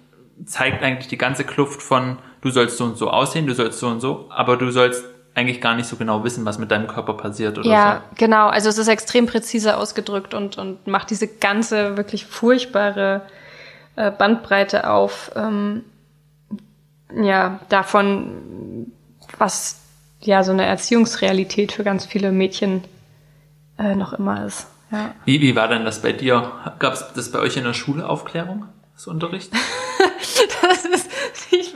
zeigt eigentlich die ganze Kluft von, du sollst so und so aussehen, du sollst so und so, aber du sollst eigentlich gar nicht so genau wissen, was mit deinem Körper passiert oder ja, so. genau. Also es ist extrem präzise ausgedrückt und, und macht diese ganze wirklich furchtbare äh, Bandbreite auf, ähm, ja, davon, was ja so eine Erziehungsrealität für ganz viele Mädchen äh, noch immer ist. Ja. Wie, wie war denn das bei dir? Gab es das bei euch in der Schule Aufklärung, das Unterricht? (laughs) (laughs) das ist, ich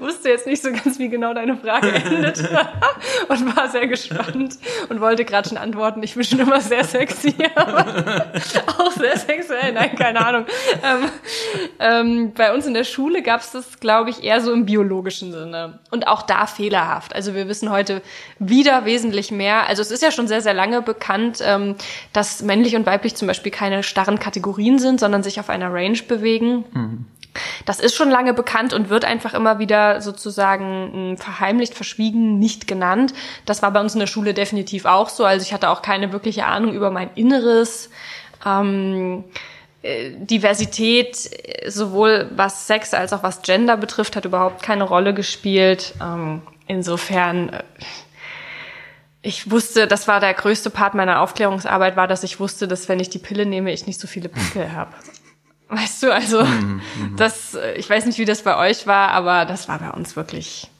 wusste jetzt nicht so ganz, wie genau deine Frage endet (laughs) und war sehr gespannt und wollte gerade schon antworten. Ich bin schon immer sehr sexy, (laughs) aber auch sehr sexuell. Nein, keine Ahnung. Ähm, ähm, bei uns in der Schule gab es das, glaube ich, eher so im biologischen Sinne und auch da fehlerhaft. Also wir wissen heute wieder wesentlich mehr. Also es ist ja schon sehr, sehr lange bekannt, ähm, dass männlich und weiblich zum Beispiel keine starren Kategorien sind, sondern sich auf einer Range bewegen. Mhm. Das ist schon lange bekannt und wird einfach immer wieder sozusagen hm, verheimlicht, verschwiegen, nicht genannt. Das war bei uns in der Schule definitiv auch so. Also ich hatte auch keine wirkliche Ahnung über mein Inneres. Ähm, äh, Diversität, sowohl was Sex als auch was Gender betrifft, hat überhaupt keine Rolle gespielt. Ähm, insofern, äh, ich wusste, das war der größte Part meiner Aufklärungsarbeit, war, dass ich wusste, dass wenn ich die Pille nehme, ich nicht so viele Pickel habe. Weißt du, also mhm, (laughs) mhm, das, ich weiß nicht, wie das bei euch war, aber das war bei uns wirklich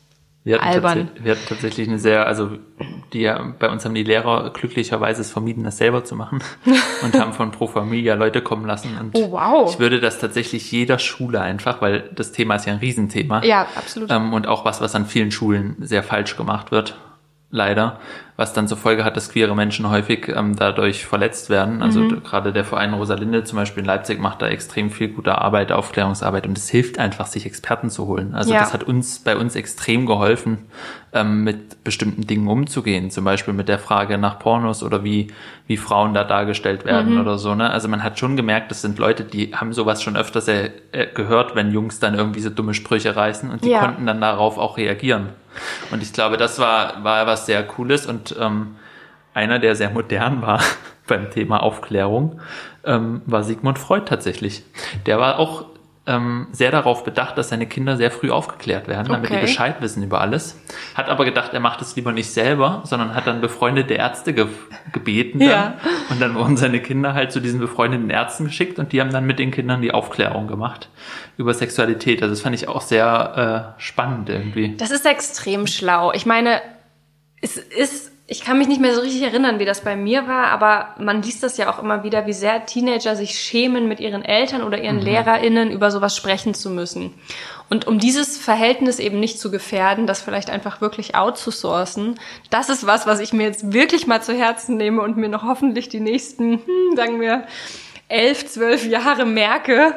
wir albern. Wir hatten tatsächlich eine sehr, also die bei uns haben die Lehrer glücklicherweise es vermieden, das selber zu machen (laughs) und haben von Pro Familia Leute kommen lassen. Und oh, wow. ich würde das tatsächlich jeder Schule einfach, weil das Thema ist ja ein Riesenthema. Ja, absolut. Ähm, und auch was, was an vielen Schulen sehr falsch gemacht wird leider, was dann zur Folge hat, dass queere Menschen häufig ähm, dadurch verletzt werden. Also mhm. gerade der Verein Rosalinde zum Beispiel in Leipzig macht da extrem viel gute Arbeit, Aufklärungsarbeit und es hilft einfach, sich Experten zu holen. Also ja. das hat uns bei uns extrem geholfen, ähm, mit bestimmten Dingen umzugehen. Zum Beispiel mit der Frage nach Pornos oder wie, wie Frauen da dargestellt werden mhm. oder so. Ne? Also man hat schon gemerkt, das sind Leute, die haben sowas schon öfters äh, gehört, wenn Jungs dann irgendwie so dumme Sprüche reißen und die ja. konnten dann darauf auch reagieren. Und ich glaube, das war, war was sehr Cooles und ähm, einer, der sehr modern war (laughs) beim Thema Aufklärung, ähm, war Sigmund Freud tatsächlich. Der war auch ähm, sehr darauf bedacht, dass seine Kinder sehr früh aufgeklärt werden, damit okay. die Bescheid wissen über alles. Hat aber gedacht, er macht es lieber nicht selber, sondern hat dann befreundete Ärzte ge gebeten. Dann. Ja. Und dann wurden seine Kinder halt zu diesen befreundeten Ärzten geschickt und die haben dann mit den Kindern die Aufklärung gemacht über Sexualität. Also das fand ich auch sehr äh, spannend irgendwie. Das ist extrem schlau. Ich meine, es ist ich kann mich nicht mehr so richtig erinnern, wie das bei mir war, aber man liest das ja auch immer wieder, wie sehr Teenager sich schämen, mit ihren Eltern oder ihren mhm. LehrerInnen über sowas sprechen zu müssen. Und um dieses Verhältnis eben nicht zu gefährden, das vielleicht einfach wirklich outzusourcen, das ist was, was ich mir jetzt wirklich mal zu Herzen nehme und mir noch hoffentlich die nächsten, hm, sagen wir, elf, zwölf Jahre merke,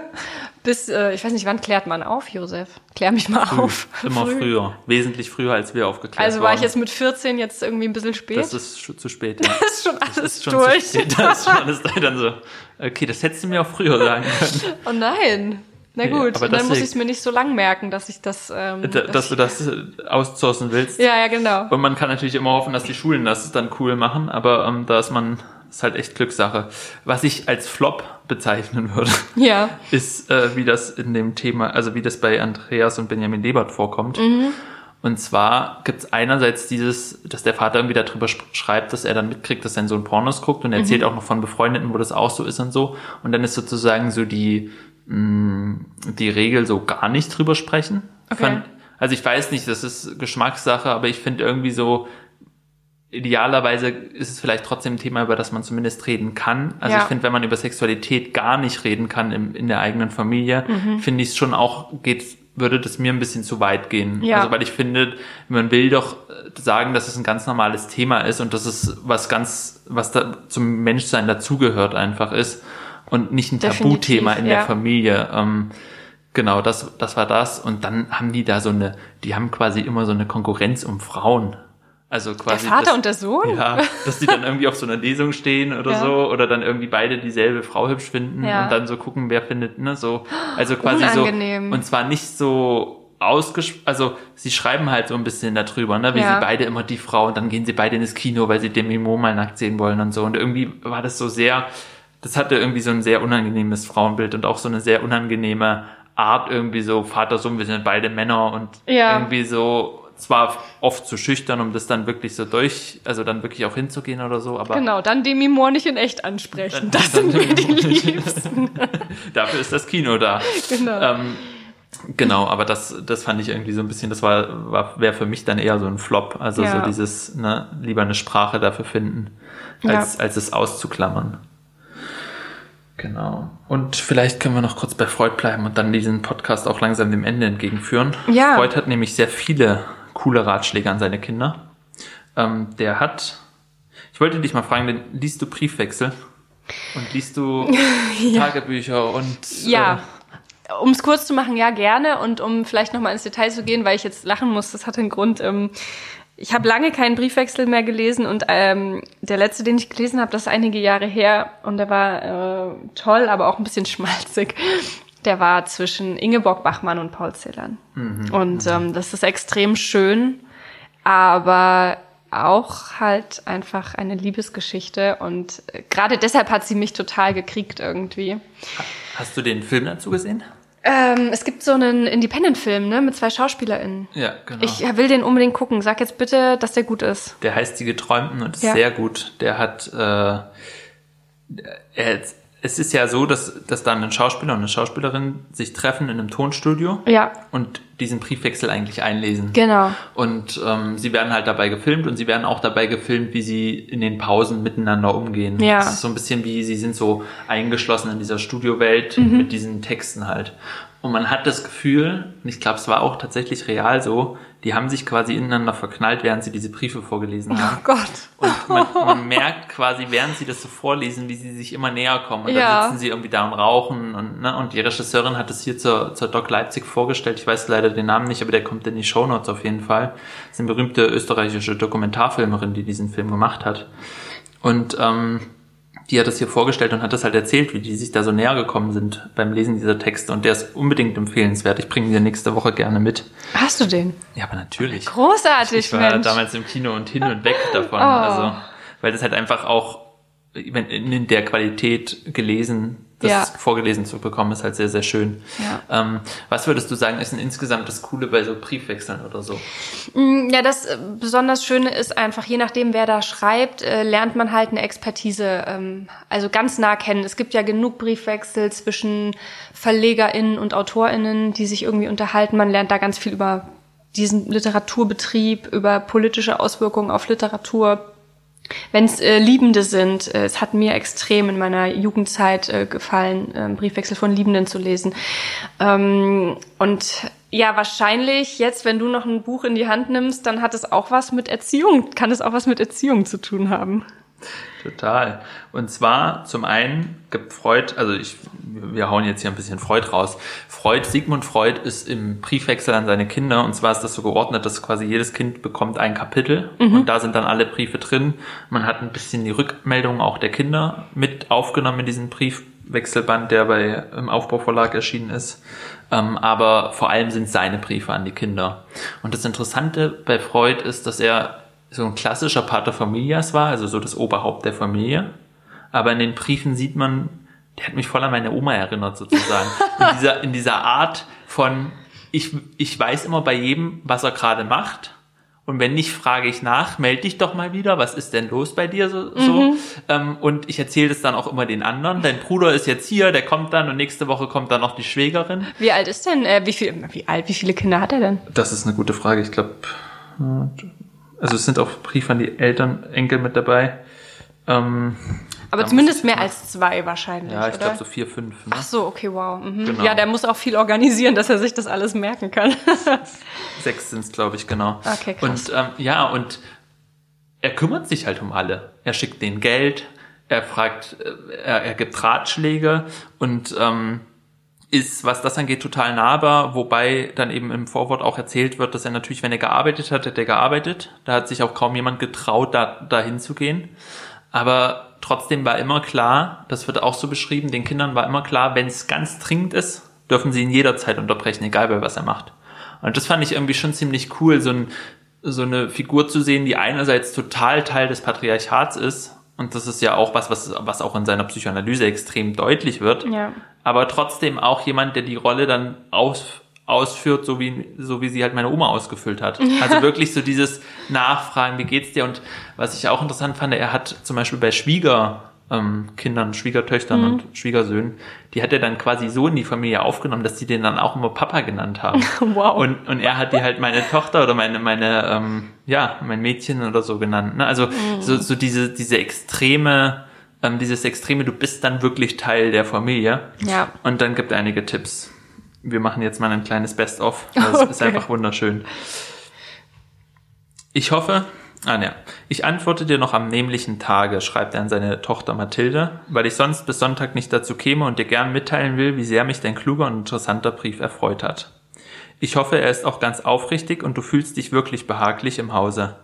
bis, äh, ich weiß nicht, wann klärt man auf, Josef? Klär mich mal Früh. auf. (laughs) Immer Früh. früher. Wesentlich früher, als wir aufgeklärt Also war ich jetzt mit 14 jetzt irgendwie ein bisschen spät? Das ist zu spät. (laughs) Ja. Das ist schon alles das ist schon durch. Zu spät. Das ist schon alles dann so, okay, das hättest du mir auch früher sagen können. (laughs) Oh nein. Na gut, ja, dann muss ich es mir nicht so lang merken, dass ich das... Ähm, da, dass, dass du das äh, outsourcen willst. Ja, ja, genau. Und man kann natürlich immer hoffen, dass die Schulen das dann cool machen, aber ähm, da ist man ist halt echt Glückssache. Was ich als Flop bezeichnen würde, (laughs) ja. (laughs) ist, äh, wie das in dem Thema, also wie das bei Andreas und Benjamin Lebert vorkommt. Mhm. Und zwar gibt es einerseits dieses, dass der Vater irgendwie darüber schreibt, dass er dann mitkriegt, dass sein Sohn Pornos guckt und er erzählt mhm. auch noch von Befreundeten, wo das auch so ist und so. Und dann ist sozusagen so die, mh, mm, die Regel so gar nicht drüber sprechen. Okay. Von, also ich weiß nicht, das ist Geschmackssache, aber ich finde irgendwie so, idealerweise ist es vielleicht trotzdem ein Thema, über das man zumindest reden kann. Also ja. ich finde, wenn man über Sexualität gar nicht reden kann im, in der eigenen Familie, mhm. finde ich es schon auch, geht, würde das mir ein bisschen zu weit gehen. Ja. Also weil ich finde, man will doch sagen, dass es ein ganz normales Thema ist und dass es was ganz, was da zum Menschsein dazugehört einfach ist und nicht ein Definitiv, Tabuthema in ja. der Familie. Ähm, Genau, das, das war das. Und dann haben die da so eine, die haben quasi immer so eine Konkurrenz um Frauen. Also quasi. Der Vater dass, und der Sohn? Ja, dass die dann irgendwie auf so einer Lesung stehen oder (laughs) ja. so oder dann irgendwie beide dieselbe Frau hübsch finden ja. und dann so gucken, wer findet, ne, so. Also quasi Unangenehm. so. Und zwar nicht so ausgesprochen, also sie schreiben halt so ein bisschen darüber, ne, wie ja. sie beide immer die Frau und dann gehen sie beide ins Kino, weil sie Demi Moore mal nackt sehen wollen und so. Und irgendwie war das so sehr, das hatte irgendwie so ein sehr unangenehmes Frauenbild und auch so eine sehr unangenehme Art irgendwie so Vater, Sohn, wir sind beide Männer und ja. irgendwie so zwar oft zu schüchtern, um das dann wirklich so durch, also dann wirklich auch hinzugehen oder so, aber. Genau, dann Demi Moore nicht in echt ansprechen. Das sind mir die Liebsten. (laughs) Dafür ist das Kino da. Genau. Ähm, Genau, aber das, das fand ich irgendwie so ein bisschen, das war, war wäre für mich dann eher so ein Flop. Also ja. so dieses, ne, lieber eine Sprache dafür finden, als, ja. als es auszuklammern. Genau. Und vielleicht können wir noch kurz bei Freud bleiben und dann diesen Podcast auch langsam dem Ende entgegenführen. Ja. Freud hat nämlich sehr viele coole Ratschläge an seine Kinder. Ähm, der hat, ich wollte dich mal fragen, liest du Briefwechsel? Und liest du (laughs) ja. Tagebücher und ja. Äh, um es kurz zu machen, ja, gerne. Und um vielleicht nochmal ins Detail zu gehen, weil ich jetzt lachen muss, das hat einen Grund. Ähm, ich habe lange keinen Briefwechsel mehr gelesen und ähm, der letzte, den ich gelesen habe, das ist einige Jahre her und der war äh, toll, aber auch ein bisschen (laughs) schmalzig. Der war zwischen Ingeborg Bachmann und Paul Celan. Mhm. Und ähm, das ist extrem schön, aber auch halt einfach eine Liebesgeschichte und äh, gerade deshalb hat sie mich total gekriegt irgendwie. Hast du den Film dazu gesehen? Ähm, es gibt so einen Independent-Film, ne, mit zwei SchauspiererInnen. Ja, genau. Ich will den unbedingt gucken. Sag jetzt bitte, dass der gut ist. Der heißt Die Geträumten und ist ja. sehr gut. Der hat, äh, er, es ist ja so, dass, dass dann ein Schauspieler und eine Schauspielerin sich treffen in einem Tonstudio ja. und diesen Briefwechsel eigentlich einlesen. Genau. Und ähm, sie werden halt dabei gefilmt und sie werden auch dabei gefilmt, wie sie in den Pausen miteinander umgehen. Ja. Es ist so ein bisschen wie, sie sind so eingeschlossen in dieser Studiowelt mhm. mit diesen Texten halt. Und man hat das Gefühl, und ich glaube, es war auch tatsächlich real so, die haben sich quasi ineinander verknallt, während sie diese Briefe vorgelesen haben. Oh Gott. Und man, (laughs) man merkt quasi, während sie das so vorlesen, wie sie sich immer näher kommen. Und ja. dann sitzen sie irgendwie da und rauchen. Und, ne, und die Regisseurin hat es hier zur, zur Doc Leipzig vorgestellt. Ich weiß leider den Namen nicht, aber der kommt in die Show Notes auf jeden Fall. Das ist eine berühmte österreichische Dokumentarfilmerin, die diesen Film gemacht hat. Und ähm, die hat das hier vorgestellt und hat das halt erzählt, wie die sich da so näher gekommen sind beim Lesen dieser Texte. Und der ist unbedingt empfehlenswert. Ich bringe ihn dir nächste Woche gerne mit. Hast du den? Ja, aber natürlich. Großartig, Ich war Mensch. damals im Kino und hin und weg davon. Oh. Also, weil das halt einfach auch in der Qualität gelesen das ja. vorgelesen zu bekommen, ist halt sehr, sehr schön. Ja. Ähm, was würdest du sagen, ist denn insgesamt das Coole bei so Briefwechseln oder so? Mm, ja, das äh, besonders Schöne ist einfach, je nachdem, wer da schreibt, äh, lernt man halt eine Expertise, ähm, also ganz nah kennen. Es gibt ja genug Briefwechsel zwischen VerlegerInnen und AutorInnen, die sich irgendwie unterhalten. Man lernt da ganz viel über diesen Literaturbetrieb, über politische Auswirkungen auf Literatur, wenn es äh, Liebende sind, äh, es hat mir extrem in meiner Jugendzeit äh, gefallen, äh, Briefwechsel von Liebenden zu lesen. Ähm, und ja, wahrscheinlich jetzt, wenn du noch ein Buch in die Hand nimmst, dann hat es auch was mit Erziehung, kann es auch was mit Erziehung zu tun haben. Total. Und zwar zum einen gibt Freud, also ich, wir hauen jetzt hier ein bisschen Freud raus. Freud, Sigmund Freud ist im Briefwechsel an seine Kinder und zwar ist das so geordnet, dass quasi jedes Kind bekommt ein Kapitel mhm. und da sind dann alle Briefe drin. Man hat ein bisschen die Rückmeldungen auch der Kinder mit aufgenommen in diesen Briefwechselband, der bei im Aufbauverlag erschienen ist. Ähm, aber vor allem sind seine Briefe an die Kinder. Und das Interessante bei Freud ist, dass er so ein klassischer Pater Familias war, also so das Oberhaupt der Familie. Aber in den Briefen sieht man, der hat mich voll an meine Oma erinnert sozusagen. in, (laughs) dieser, in dieser Art von, ich, ich weiß immer bei jedem, was er gerade macht. Und wenn nicht, frage ich nach, melde dich doch mal wieder, was ist denn los bei dir so? Mhm. so? Ähm, und ich erzähle das dann auch immer den anderen. Dein Bruder ist jetzt hier, der kommt dann und nächste Woche kommt dann noch die Schwägerin. Wie alt ist denn, äh, wie, viel, wie alt, wie viele Kinder hat er denn? Das ist eine gute Frage. Ich glaube, also es sind auch Briefe an die Eltern, Enkel mit dabei. Ähm, aber zumindest mehr als zwei wahrscheinlich. Ja, ich glaube so vier, fünf. Ne? Ach so, okay, wow. Mhm. Genau. Ja, der muss auch viel organisieren, dass er sich das alles merken kann. (laughs) Sechs sind es, glaube ich, genau. Okay, krass. Und ähm, ja, und er kümmert sich halt um alle. Er schickt denen Geld, er fragt, äh, er, er gibt Ratschläge und ähm, ist, was das angeht, total nahbar, wobei dann eben im Vorwort auch erzählt wird, dass er natürlich, wenn er gearbeitet hat, hat er gearbeitet. Da hat sich auch kaum jemand getraut, da dahin zu gehen. Aber trotzdem war immer klar, das wird auch so beschrieben, den Kindern war immer klar, wenn es ganz dringend ist, dürfen sie ihn jederzeit unterbrechen, egal bei was er macht. Und das fand ich irgendwie schon ziemlich cool, so, ein, so eine Figur zu sehen, die einerseits total Teil des Patriarchats ist und das ist ja auch was, was, was auch in seiner Psychoanalyse extrem deutlich wird. Ja. Aber trotzdem auch jemand, der die Rolle dann aus, ausführt, so wie, so wie sie halt meine Oma ausgefüllt hat. Ja. Also wirklich so dieses Nachfragen, wie geht's dir? Und was ich auch interessant fand, er hat zum Beispiel bei Schwieger ähm, Kindern, Schwiegertöchtern mhm. und Schwiegersöhnen, die hat er dann quasi so in die Familie aufgenommen, dass die den dann auch immer Papa genannt haben. (laughs) wow. Und, und er hat die halt meine Tochter oder meine, meine, ähm, ja, mein Mädchen oder so genannt. Ne? Also mhm. so, so diese, diese extreme, ähm, dieses extreme, du bist dann wirklich Teil der Familie. Ja. Und dann gibt er einige Tipps. Wir machen jetzt mal ein kleines Best-of. (laughs) Das okay. ist einfach wunderschön. Ich hoffe, Ah, ja. Ich antworte dir noch am nämlichen Tage, schreibt er an seine Tochter Mathilde, weil ich sonst bis Sonntag nicht dazu käme und dir gern mitteilen will, wie sehr mich dein kluger und interessanter Brief erfreut hat. Ich hoffe, er ist auch ganz aufrichtig und du fühlst dich wirklich behaglich im Hause.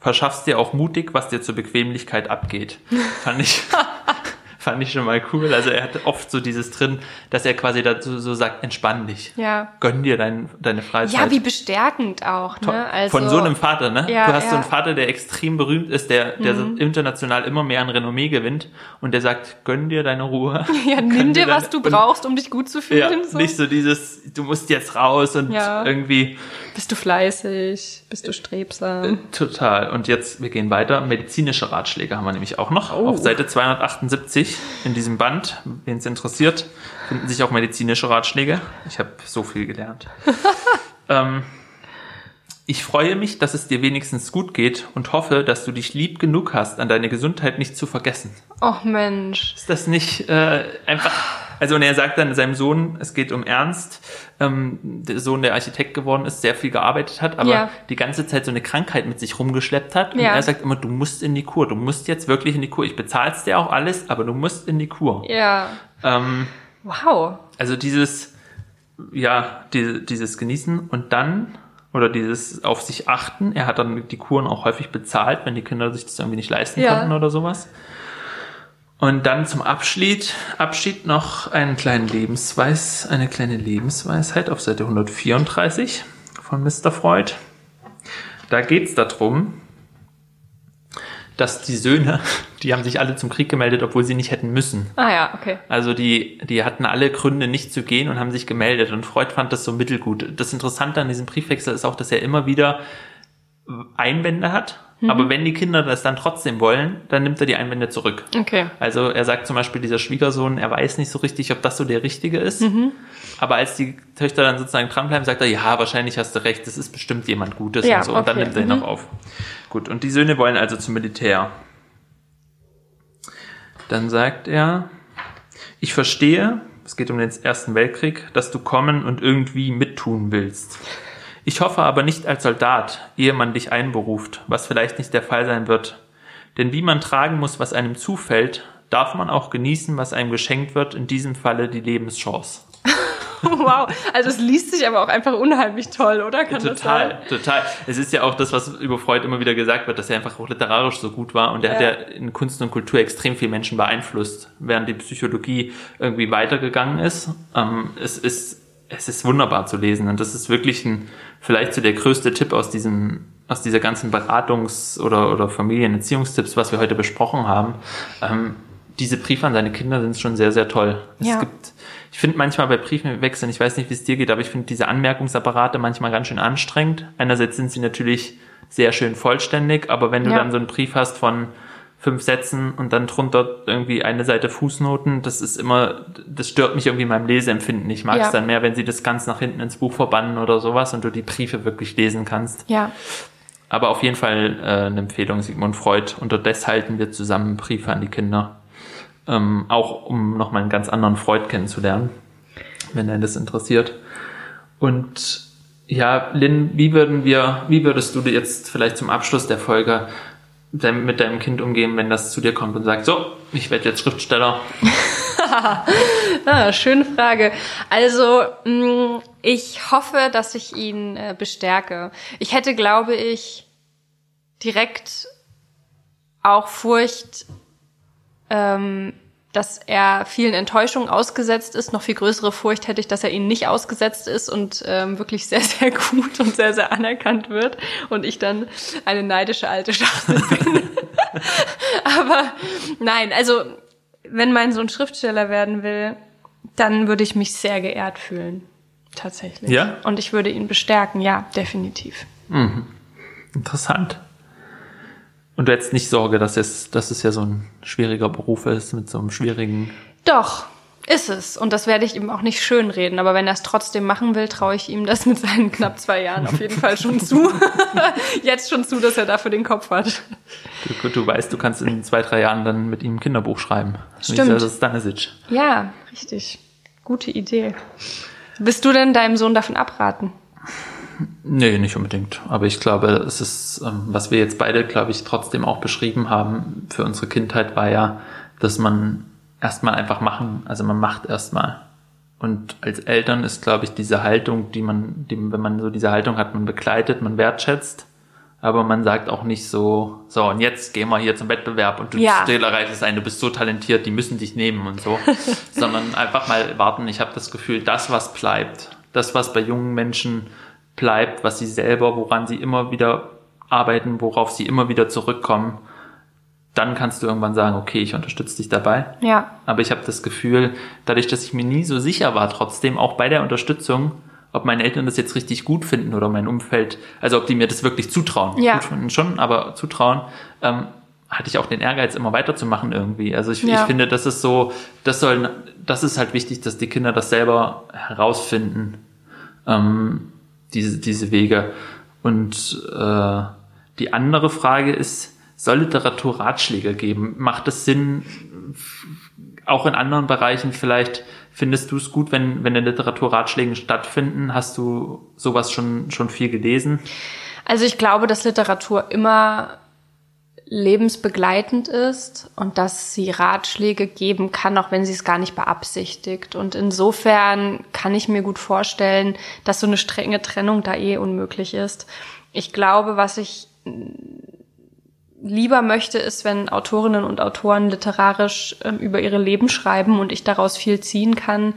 Verschaffst dir auch mutig, was dir zur Bequemlichkeit abgeht. Fand ich, (laughs) (laughs) fand ich schon mal cool. Also er hat oft so dieses drin, dass er quasi dazu so sagt, entspann dich. Ja. Gönn dir dein, deine Freizeit. Ja, wie bestärkend auch, ne? Also, Von so einem Vater, ne? Ja, du hast ja. so einen Vater, der extrem berühmt ist, der, der mhm. international immer mehr an Renommee gewinnt und der sagt, gönn dir deine Ruhe. (laughs) Ja, nimm dir, was du brauchst, um dich gut zu fühlen. Ja, so. Nicht so dieses, du musst jetzt raus und irgendwie. Bist du fleißig? Bist du strebsam? Äh, total. Und jetzt, wir gehen weiter. Medizinische Ratschläge haben wir nämlich auch noch. Oh. Auf Seite 278 in diesem Band, wen es interessiert, finden sich auch medizinische Ratschläge. Ich habe so viel gelernt. (laughs) ähm, ich freue mich, dass es dir wenigstens gut geht und hoffe, dass du dich lieb genug hast, an deine Gesundheit nicht zu vergessen. Och Mensch. Ist das nicht äh, einfach also und er sagt dann seinem Sohn, es geht um Ernst, ähm, der Sohn, der Architekt geworden ist, sehr viel gearbeitet hat, aber ja. die ganze Zeit so eine Krankheit mit sich rumgeschleppt hat. Und ja. er sagt immer, du musst in die Kur, du musst jetzt wirklich in die Kur. Ich bezahl's dir auch alles, aber du musst in die Kur. Ja. Ähm, wow. Also dieses, ja, die, dieses Genießen und dann oder dieses auf sich achten. Er hat dann die Kuren auch häufig bezahlt, wenn die Kinder sich das irgendwie nicht leisten ja. konnten oder sowas. Und dann zum Abschied, Abschied noch einen kleinen Lebensweis, eine kleine Lebensweisheit auf Seite 134 von Mr. Freud. Da geht's darum, dass die Söhne, die haben sich alle zum Krieg gemeldet, obwohl sie nicht hätten müssen. Ah ja, okay. Also die, die hatten alle Gründe, nicht zu gehen und haben sich gemeldet. Und Freud fand das so mittelgut. Das Interessante an diesem Briefwechsel ist auch, dass er immer wieder Einwände hat Mhm. Aber wenn die Kinder das dann trotzdem wollen, dann nimmt er die Einwände zurück. Okay. Also er sagt zum Beispiel, dieser Schwiegersohn, er weiß nicht so richtig, ob das so der Richtige ist. Mhm. Aber als die Töchter dann sozusagen dranbleiben, sagt er, ja, wahrscheinlich hast du recht, das ist bestimmt jemand Gutes ja, und so. Und dann nimmt er ihn mhm. auch auf. Gut, und die Söhne wollen also zum Militär. Dann sagt er, ich verstehe, es geht um den Ersten Weltkrieg, dass du kommen und irgendwie mittun willst. Ich hoffe aber nicht als Soldat, ehe man dich einberuft, was vielleicht nicht der Fall sein wird. Denn wie man tragen muss, was einem zufällt, darf man auch genießen, was einem geschenkt wird, in diesem Falle die Lebenschance. (laughs) wow, also es liest sich aber auch einfach unheimlich toll, oder? Kann total, total. Es ist ja auch das, was über Freud immer wieder gesagt wird, dass er einfach auch literarisch so gut war und er ja. hat ja in Kunst und Kultur extrem viel Menschen beeinflusst, während die Psychologie irgendwie weitergegangen ist. Ähm, es ist es ist wunderbar zu lesen und das ist wirklich ein, vielleicht so der größte Tipp aus diesem, aus dieser ganzen Beratungs- oder, oder Familienerziehungstipps, was wir heute besprochen haben. Ähm, diese Briefe an seine Kinder sind schon sehr, sehr toll. Ja. Es gibt, ich finde manchmal bei Briefwechseln, ich weiß nicht, wie es dir geht, aber ich finde diese Anmerkungsapparate manchmal ganz schön anstrengend. Einerseits sind sie natürlich sehr schön vollständig, aber wenn du ja. dann so einen Brief hast von fünf Sätzen und dann drunter irgendwie eine Seite Fußnoten. Das ist immer, das stört mich irgendwie in meinem Leseempfinden. Ich mag es ja. dann mehr, wenn sie das ganz nach hinten ins Buch verbannen oder sowas und du die Briefe wirklich lesen kannst. Ja. Aber auf jeden Fall äh, eine Empfehlung, Sigmund Freud. Unterdessen halten wir zusammen Briefe an die Kinder. Ähm, auch um nochmal einen ganz anderen Freud kennenzulernen, wenn er das interessiert. Und ja, Lynn, wie würden wir, wie würdest du jetzt vielleicht zum Abschluss der Folge mit deinem Kind umgehen, wenn das zu dir kommt und sagt, so, ich werde jetzt Schriftsteller? (laughs) ah, schöne Frage. Also, mm, ich hoffe, dass ich ihn äh, bestärke. Ich hätte, glaube ich, direkt auch Furcht, ähm, dass er vielen Enttäuschungen ausgesetzt ist. Noch viel größere Furcht hätte ich, dass er ihnen nicht ausgesetzt ist und ähm, wirklich sehr, (laughs) sehr gut und sehr, sehr anerkannt wird und ich dann eine neidische alte Schachtel bin. (laughs) Aber nein, also wenn mein Sohn Schriftsteller werden will, dann würde ich mich sehr geehrt fühlen. Tatsächlich. Ja? Und ich würde ihn bestärken, ja, definitiv. Mhm. Interessant. Und du hättest nicht Sorge, dass es, dass es ja so ein schwieriger Beruf ist mit so einem schwierigen. Doch, ist es. Und das werde ich ihm auch nicht schönreden. Aber wenn er es trotzdem machen will, traue ich ihm das mit seinen knapp zwei Jahren auf jeden Fall schon zu. (laughs) Jetzt schon zu, dass er dafür den Kopf hat. Du, du weißt, du kannst in zwei, drei Jahren dann mit ihm ein Kinderbuch schreiben. Stimmt. Das ist deine Sitch. Ja, richtig. Gute Idee. Willst du denn deinem Sohn davon abraten? Nee, nicht unbedingt. Aber ich glaube, es ist, ähm, was wir jetzt beide, glaube ich, trotzdem auch beschrieben haben für unsere Kindheit, war ja, dass man erstmal einfach machen, also man macht erstmal. Und als Eltern ist, glaube ich, diese Haltung, die man, die, wenn man so diese Haltung hat, man begleitet, man wertschätzt, aber man sagt auch nicht so, so, und jetzt gehen wir hier zum Wettbewerb und du Ja. erreichst ein, du bist so talentiert, die müssen dich nehmen und so, (laughs) sondern einfach mal warten. Ich habe das Gefühl, das, was bleibt, das, was bei jungen Menschen bleibt, was sie selber, woran sie immer wieder arbeiten, worauf sie immer wieder zurückkommen, dann kannst du irgendwann sagen, okay, ich unterstütze dich dabei. Ja. Aber ich habe das Gefühl, dadurch, dass ich mir nie so sicher war, trotzdem auch bei der Unterstützung, ob meine Eltern das jetzt richtig gut finden oder mein Umfeld, also ob die mir das wirklich zutrauen. Ja. Gut finden schon, aber zutrauen, ähm, hatte ich auch den Ehrgeiz, immer weiterzumachen irgendwie. Also ich, Ja. ich finde, das ist so, das soll, das ist halt wichtig, dass die Kinder das selber herausfinden, ähm, diese, diese Wege. Und äh, die andere Frage ist, soll Literatur Ratschläge geben? Macht es Sinn, auch in anderen Bereichen vielleicht, findest du es gut, wenn, wenn in Literatur Ratschläge stattfinden? Hast du sowas schon, schon viel gelesen? Also ich glaube, dass Literatur immer lebensbegleitend ist und dass sie Ratschläge geben kann, auch wenn sie es gar nicht beabsichtigt. Und insofern kann ich mir gut vorstellen, dass so eine strenge Trennung da eh unmöglich ist. Ich glaube, was ich lieber möchte, ist, wenn Autorinnen und Autoren literarisch ähm, über ihre Leben schreiben und ich daraus viel ziehen kann.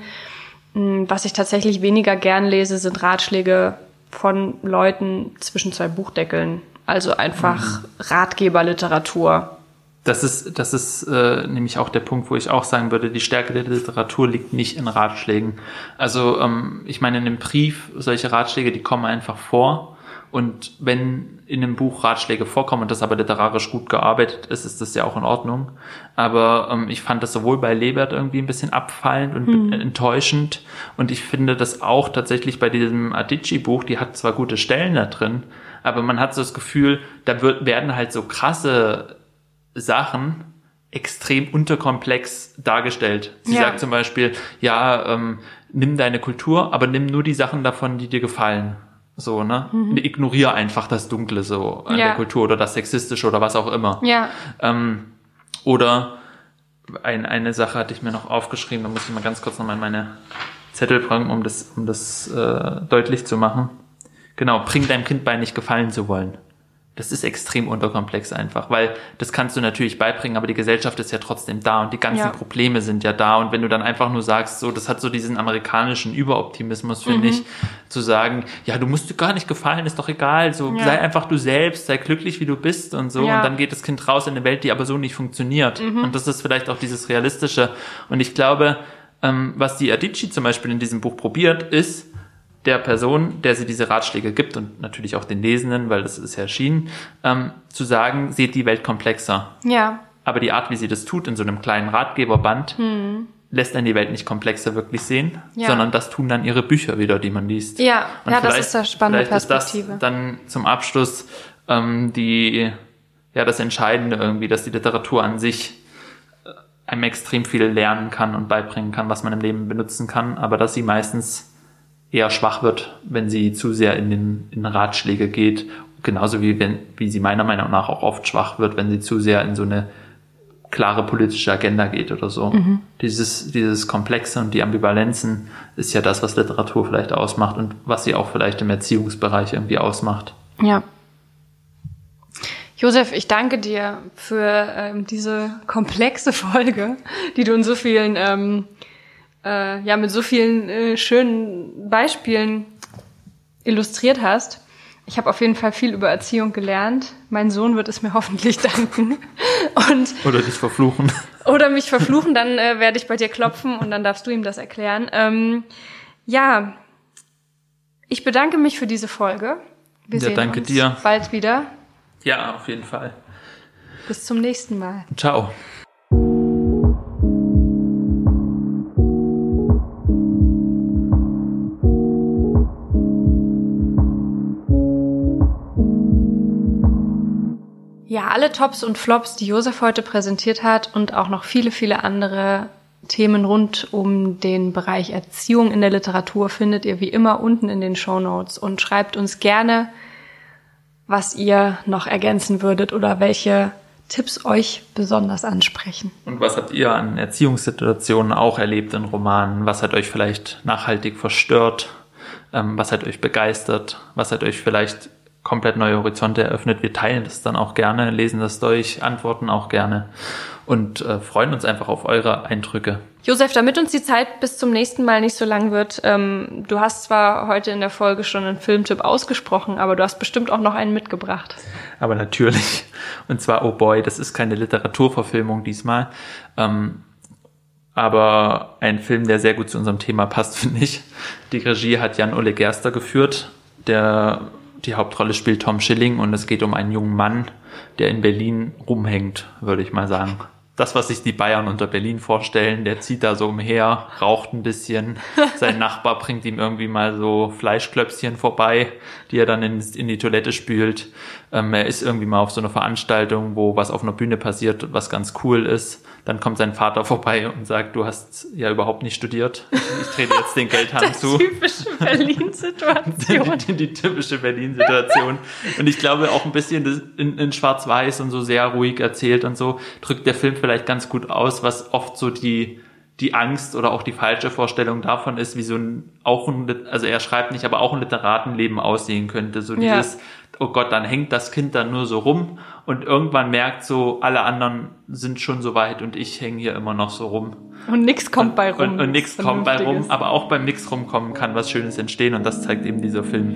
Mm, Was ich tatsächlich weniger gern lese, sind Ratschläge von Leuten zwischen zwei Buchdeckeln. Also einfach Ratgeberliteratur. Das ist, das ist äh, nämlich auch der Punkt, wo ich auch sagen würde, die Stärke der Literatur liegt nicht in Ratschlägen. Also ähm, ich meine, in einem Brief, solche Ratschläge, die kommen einfach vor. Und wenn in einem Buch Ratschläge vorkommen und das aber literarisch gut gearbeitet ist, ist das ja auch in Ordnung. Aber ähm, ich fand das sowohl bei Lebert irgendwie ein bisschen abfallend und enttäuschend. Und ich finde das auch tatsächlich bei diesem Adichie-Buch, die hat zwar gute Stellen da drin, aber man hat so das Gefühl, da wird, werden halt so krasse Sachen extrem unterkomplex dargestellt. Sie Ja. sagt zum Beispiel, ja, ähm, nimm deine Kultur, aber nimm nur die Sachen davon, die dir gefallen. So, ne? Ignoriere einfach das Dunkle so an Ja. der Kultur oder das Sexistische oder was auch immer. Ja, Ähm, oder ein, eine Sache hatte ich mir noch aufgeschrieben, da muss ich mal ganz kurz nochmal in meine Zettel bringen, um das, um das äh, deutlich zu machen. Genau, bring deinem Kind bei, nicht gefallen zu wollen. Das ist extrem unterkomplex einfach, weil das kannst du natürlich beibringen, aber die Gesellschaft ist ja trotzdem da und die ganzen Ja. Probleme sind ja da. Und wenn du dann einfach nur sagst, so, das hat so diesen amerikanischen Überoptimismus, Mhm. finde ich, zu sagen, ja, du musst dir gar nicht gefallen, ist doch egal, so, Ja. sei einfach du selbst, sei glücklich, wie du bist und so. Ja. Und dann geht das Kind raus in eine Welt, die aber so nicht funktioniert. Und das ist vielleicht auch dieses Realistische. Und ich glaube, ähm, was die Adichie zum Beispiel in diesem Buch probiert, ist, der Person, der sie diese Ratschläge gibt und natürlich auch den Lesenden, weil das ist ja erschienen, ähm, zu sagen, seht die Welt komplexer. ja, Aber die Art, wie sie das tut, in so einem kleinen Ratgeberband, lässt dann die Welt nicht komplexer wirklich sehen, Ja. sondern das tun dann ihre Bücher wieder, die man liest. ja, Und ja, das ist eine spannende vielleicht Perspektive. Ist das dann zum Abschluss ähm, die, ja, das Entscheidende irgendwie, dass die Literatur an sich äh, einem extrem viel lernen kann und beibringen kann, was man im Leben benutzen kann, aber dass sie meistens eher schwach wird, wenn sie zu sehr in den in Ratschläge geht, genauso wie wenn, wie sie meiner Meinung nach auch oft schwach wird, wenn sie zu sehr in so eine klare politische Agenda geht oder so. Dieses, dieses Komplexe und die Ambivalenzen ist ja das, was Literatur vielleicht ausmacht und was sie auch vielleicht im Erziehungsbereich irgendwie ausmacht. Ja. Josef, ich danke dir für ähm, diese komplexe (laughs) Folge, die du in so vielen, ähm, äh, ja, mit so vielen äh, schönen Beispielen illustriert hast. Ich habe auf jeden Fall viel über Erziehung gelernt. Mein Sohn wird es mir (laughs) hoffentlich danken. Und Oder dich verfluchen. oder mich verfluchen, dann äh, werde ich bei dir klopfen und dann darfst du ihm das erklären. Ähm, ja, ich bedanke mich für diese Folge. Wir Ja, sehen danke uns dir. bald wieder. Ja, auf jeden Fall. Bis zum nächsten Mal. Ciao. Ja, alle Tops und Flops, die Josef heute präsentiert hat und auch noch viele, viele andere Themen rund um den Bereich Erziehung in der Literatur findet ihr wie immer unten in den Show Notes und schreibt uns gerne, was ihr noch ergänzen würdet oder welche Tipps euch besonders ansprechen. Und was habt ihr an Erziehungssituationen auch erlebt in Romanen? Was hat euch vielleicht nachhaltig verstört? Ähm, was hat euch begeistert? Was hat euch vielleicht komplett neue Horizonte eröffnet. Wir teilen das dann auch gerne, lesen das durch, antworten auch gerne und äh, freuen uns einfach auf eure Eindrücke. Josef, damit uns die Zeit bis zum nächsten Mal nicht so lang wird, ähm, du hast zwar heute in der Folge schon einen Filmtipp ausgesprochen, aber du hast bestimmt auch noch einen mitgebracht. Aber natürlich. Und zwar, oh boy, das ist keine Literaturverfilmung diesmal. Ähm, aber ein Film, der sehr gut zu unserem Thema passt, (laughs) finde ich. Die Regie hat Jan-Ole Gerster geführt, der die Hauptrolle spielt Tom Schilling und es geht um einen jungen Mann, der in Berlin rumhängt, würde ich mal sagen das, was sich die Bayern unter Berlin vorstellen. Der zieht da so umher, raucht ein bisschen. (laughs) Sein Nachbar bringt ihm irgendwie mal so Fleischklöpschen vorbei, die er dann in, in die Toilette spült. Ähm, er ist irgendwie mal auf so einer Veranstaltung, wo was auf einer Bühne passiert, was ganz cool ist. Dann kommt sein Vater vorbei und sagt, du hast ja überhaupt nicht studiert. Ich, trete jetzt den Geldhahn zu. Die typische (laughs) Berlin-Situation. die, die, die, typische Berlin-Situation. Und ich glaube auch ein bisschen in, in Schwarz-Weiß und so sehr ruhig erzählt und so drückt der Film vielleicht ganz gut aus, was oft so die die Angst oder auch die falsche Vorstellung davon ist, wie so ein, auch ein, also er schreibt nicht, aber auch ein Literatenleben aussehen könnte. So dieses, ja. Oh Gott, dann hängt das Kind dann nur so rum und irgendwann merkt so, alle anderen sind schon so weit und ich hänge hier immer noch so rum. Und nix kommt bei rum. Und, und nix kommt bei rum, aber auch beim nix rumkommen kann was Schönes entstehen und das zeigt eben dieser Film.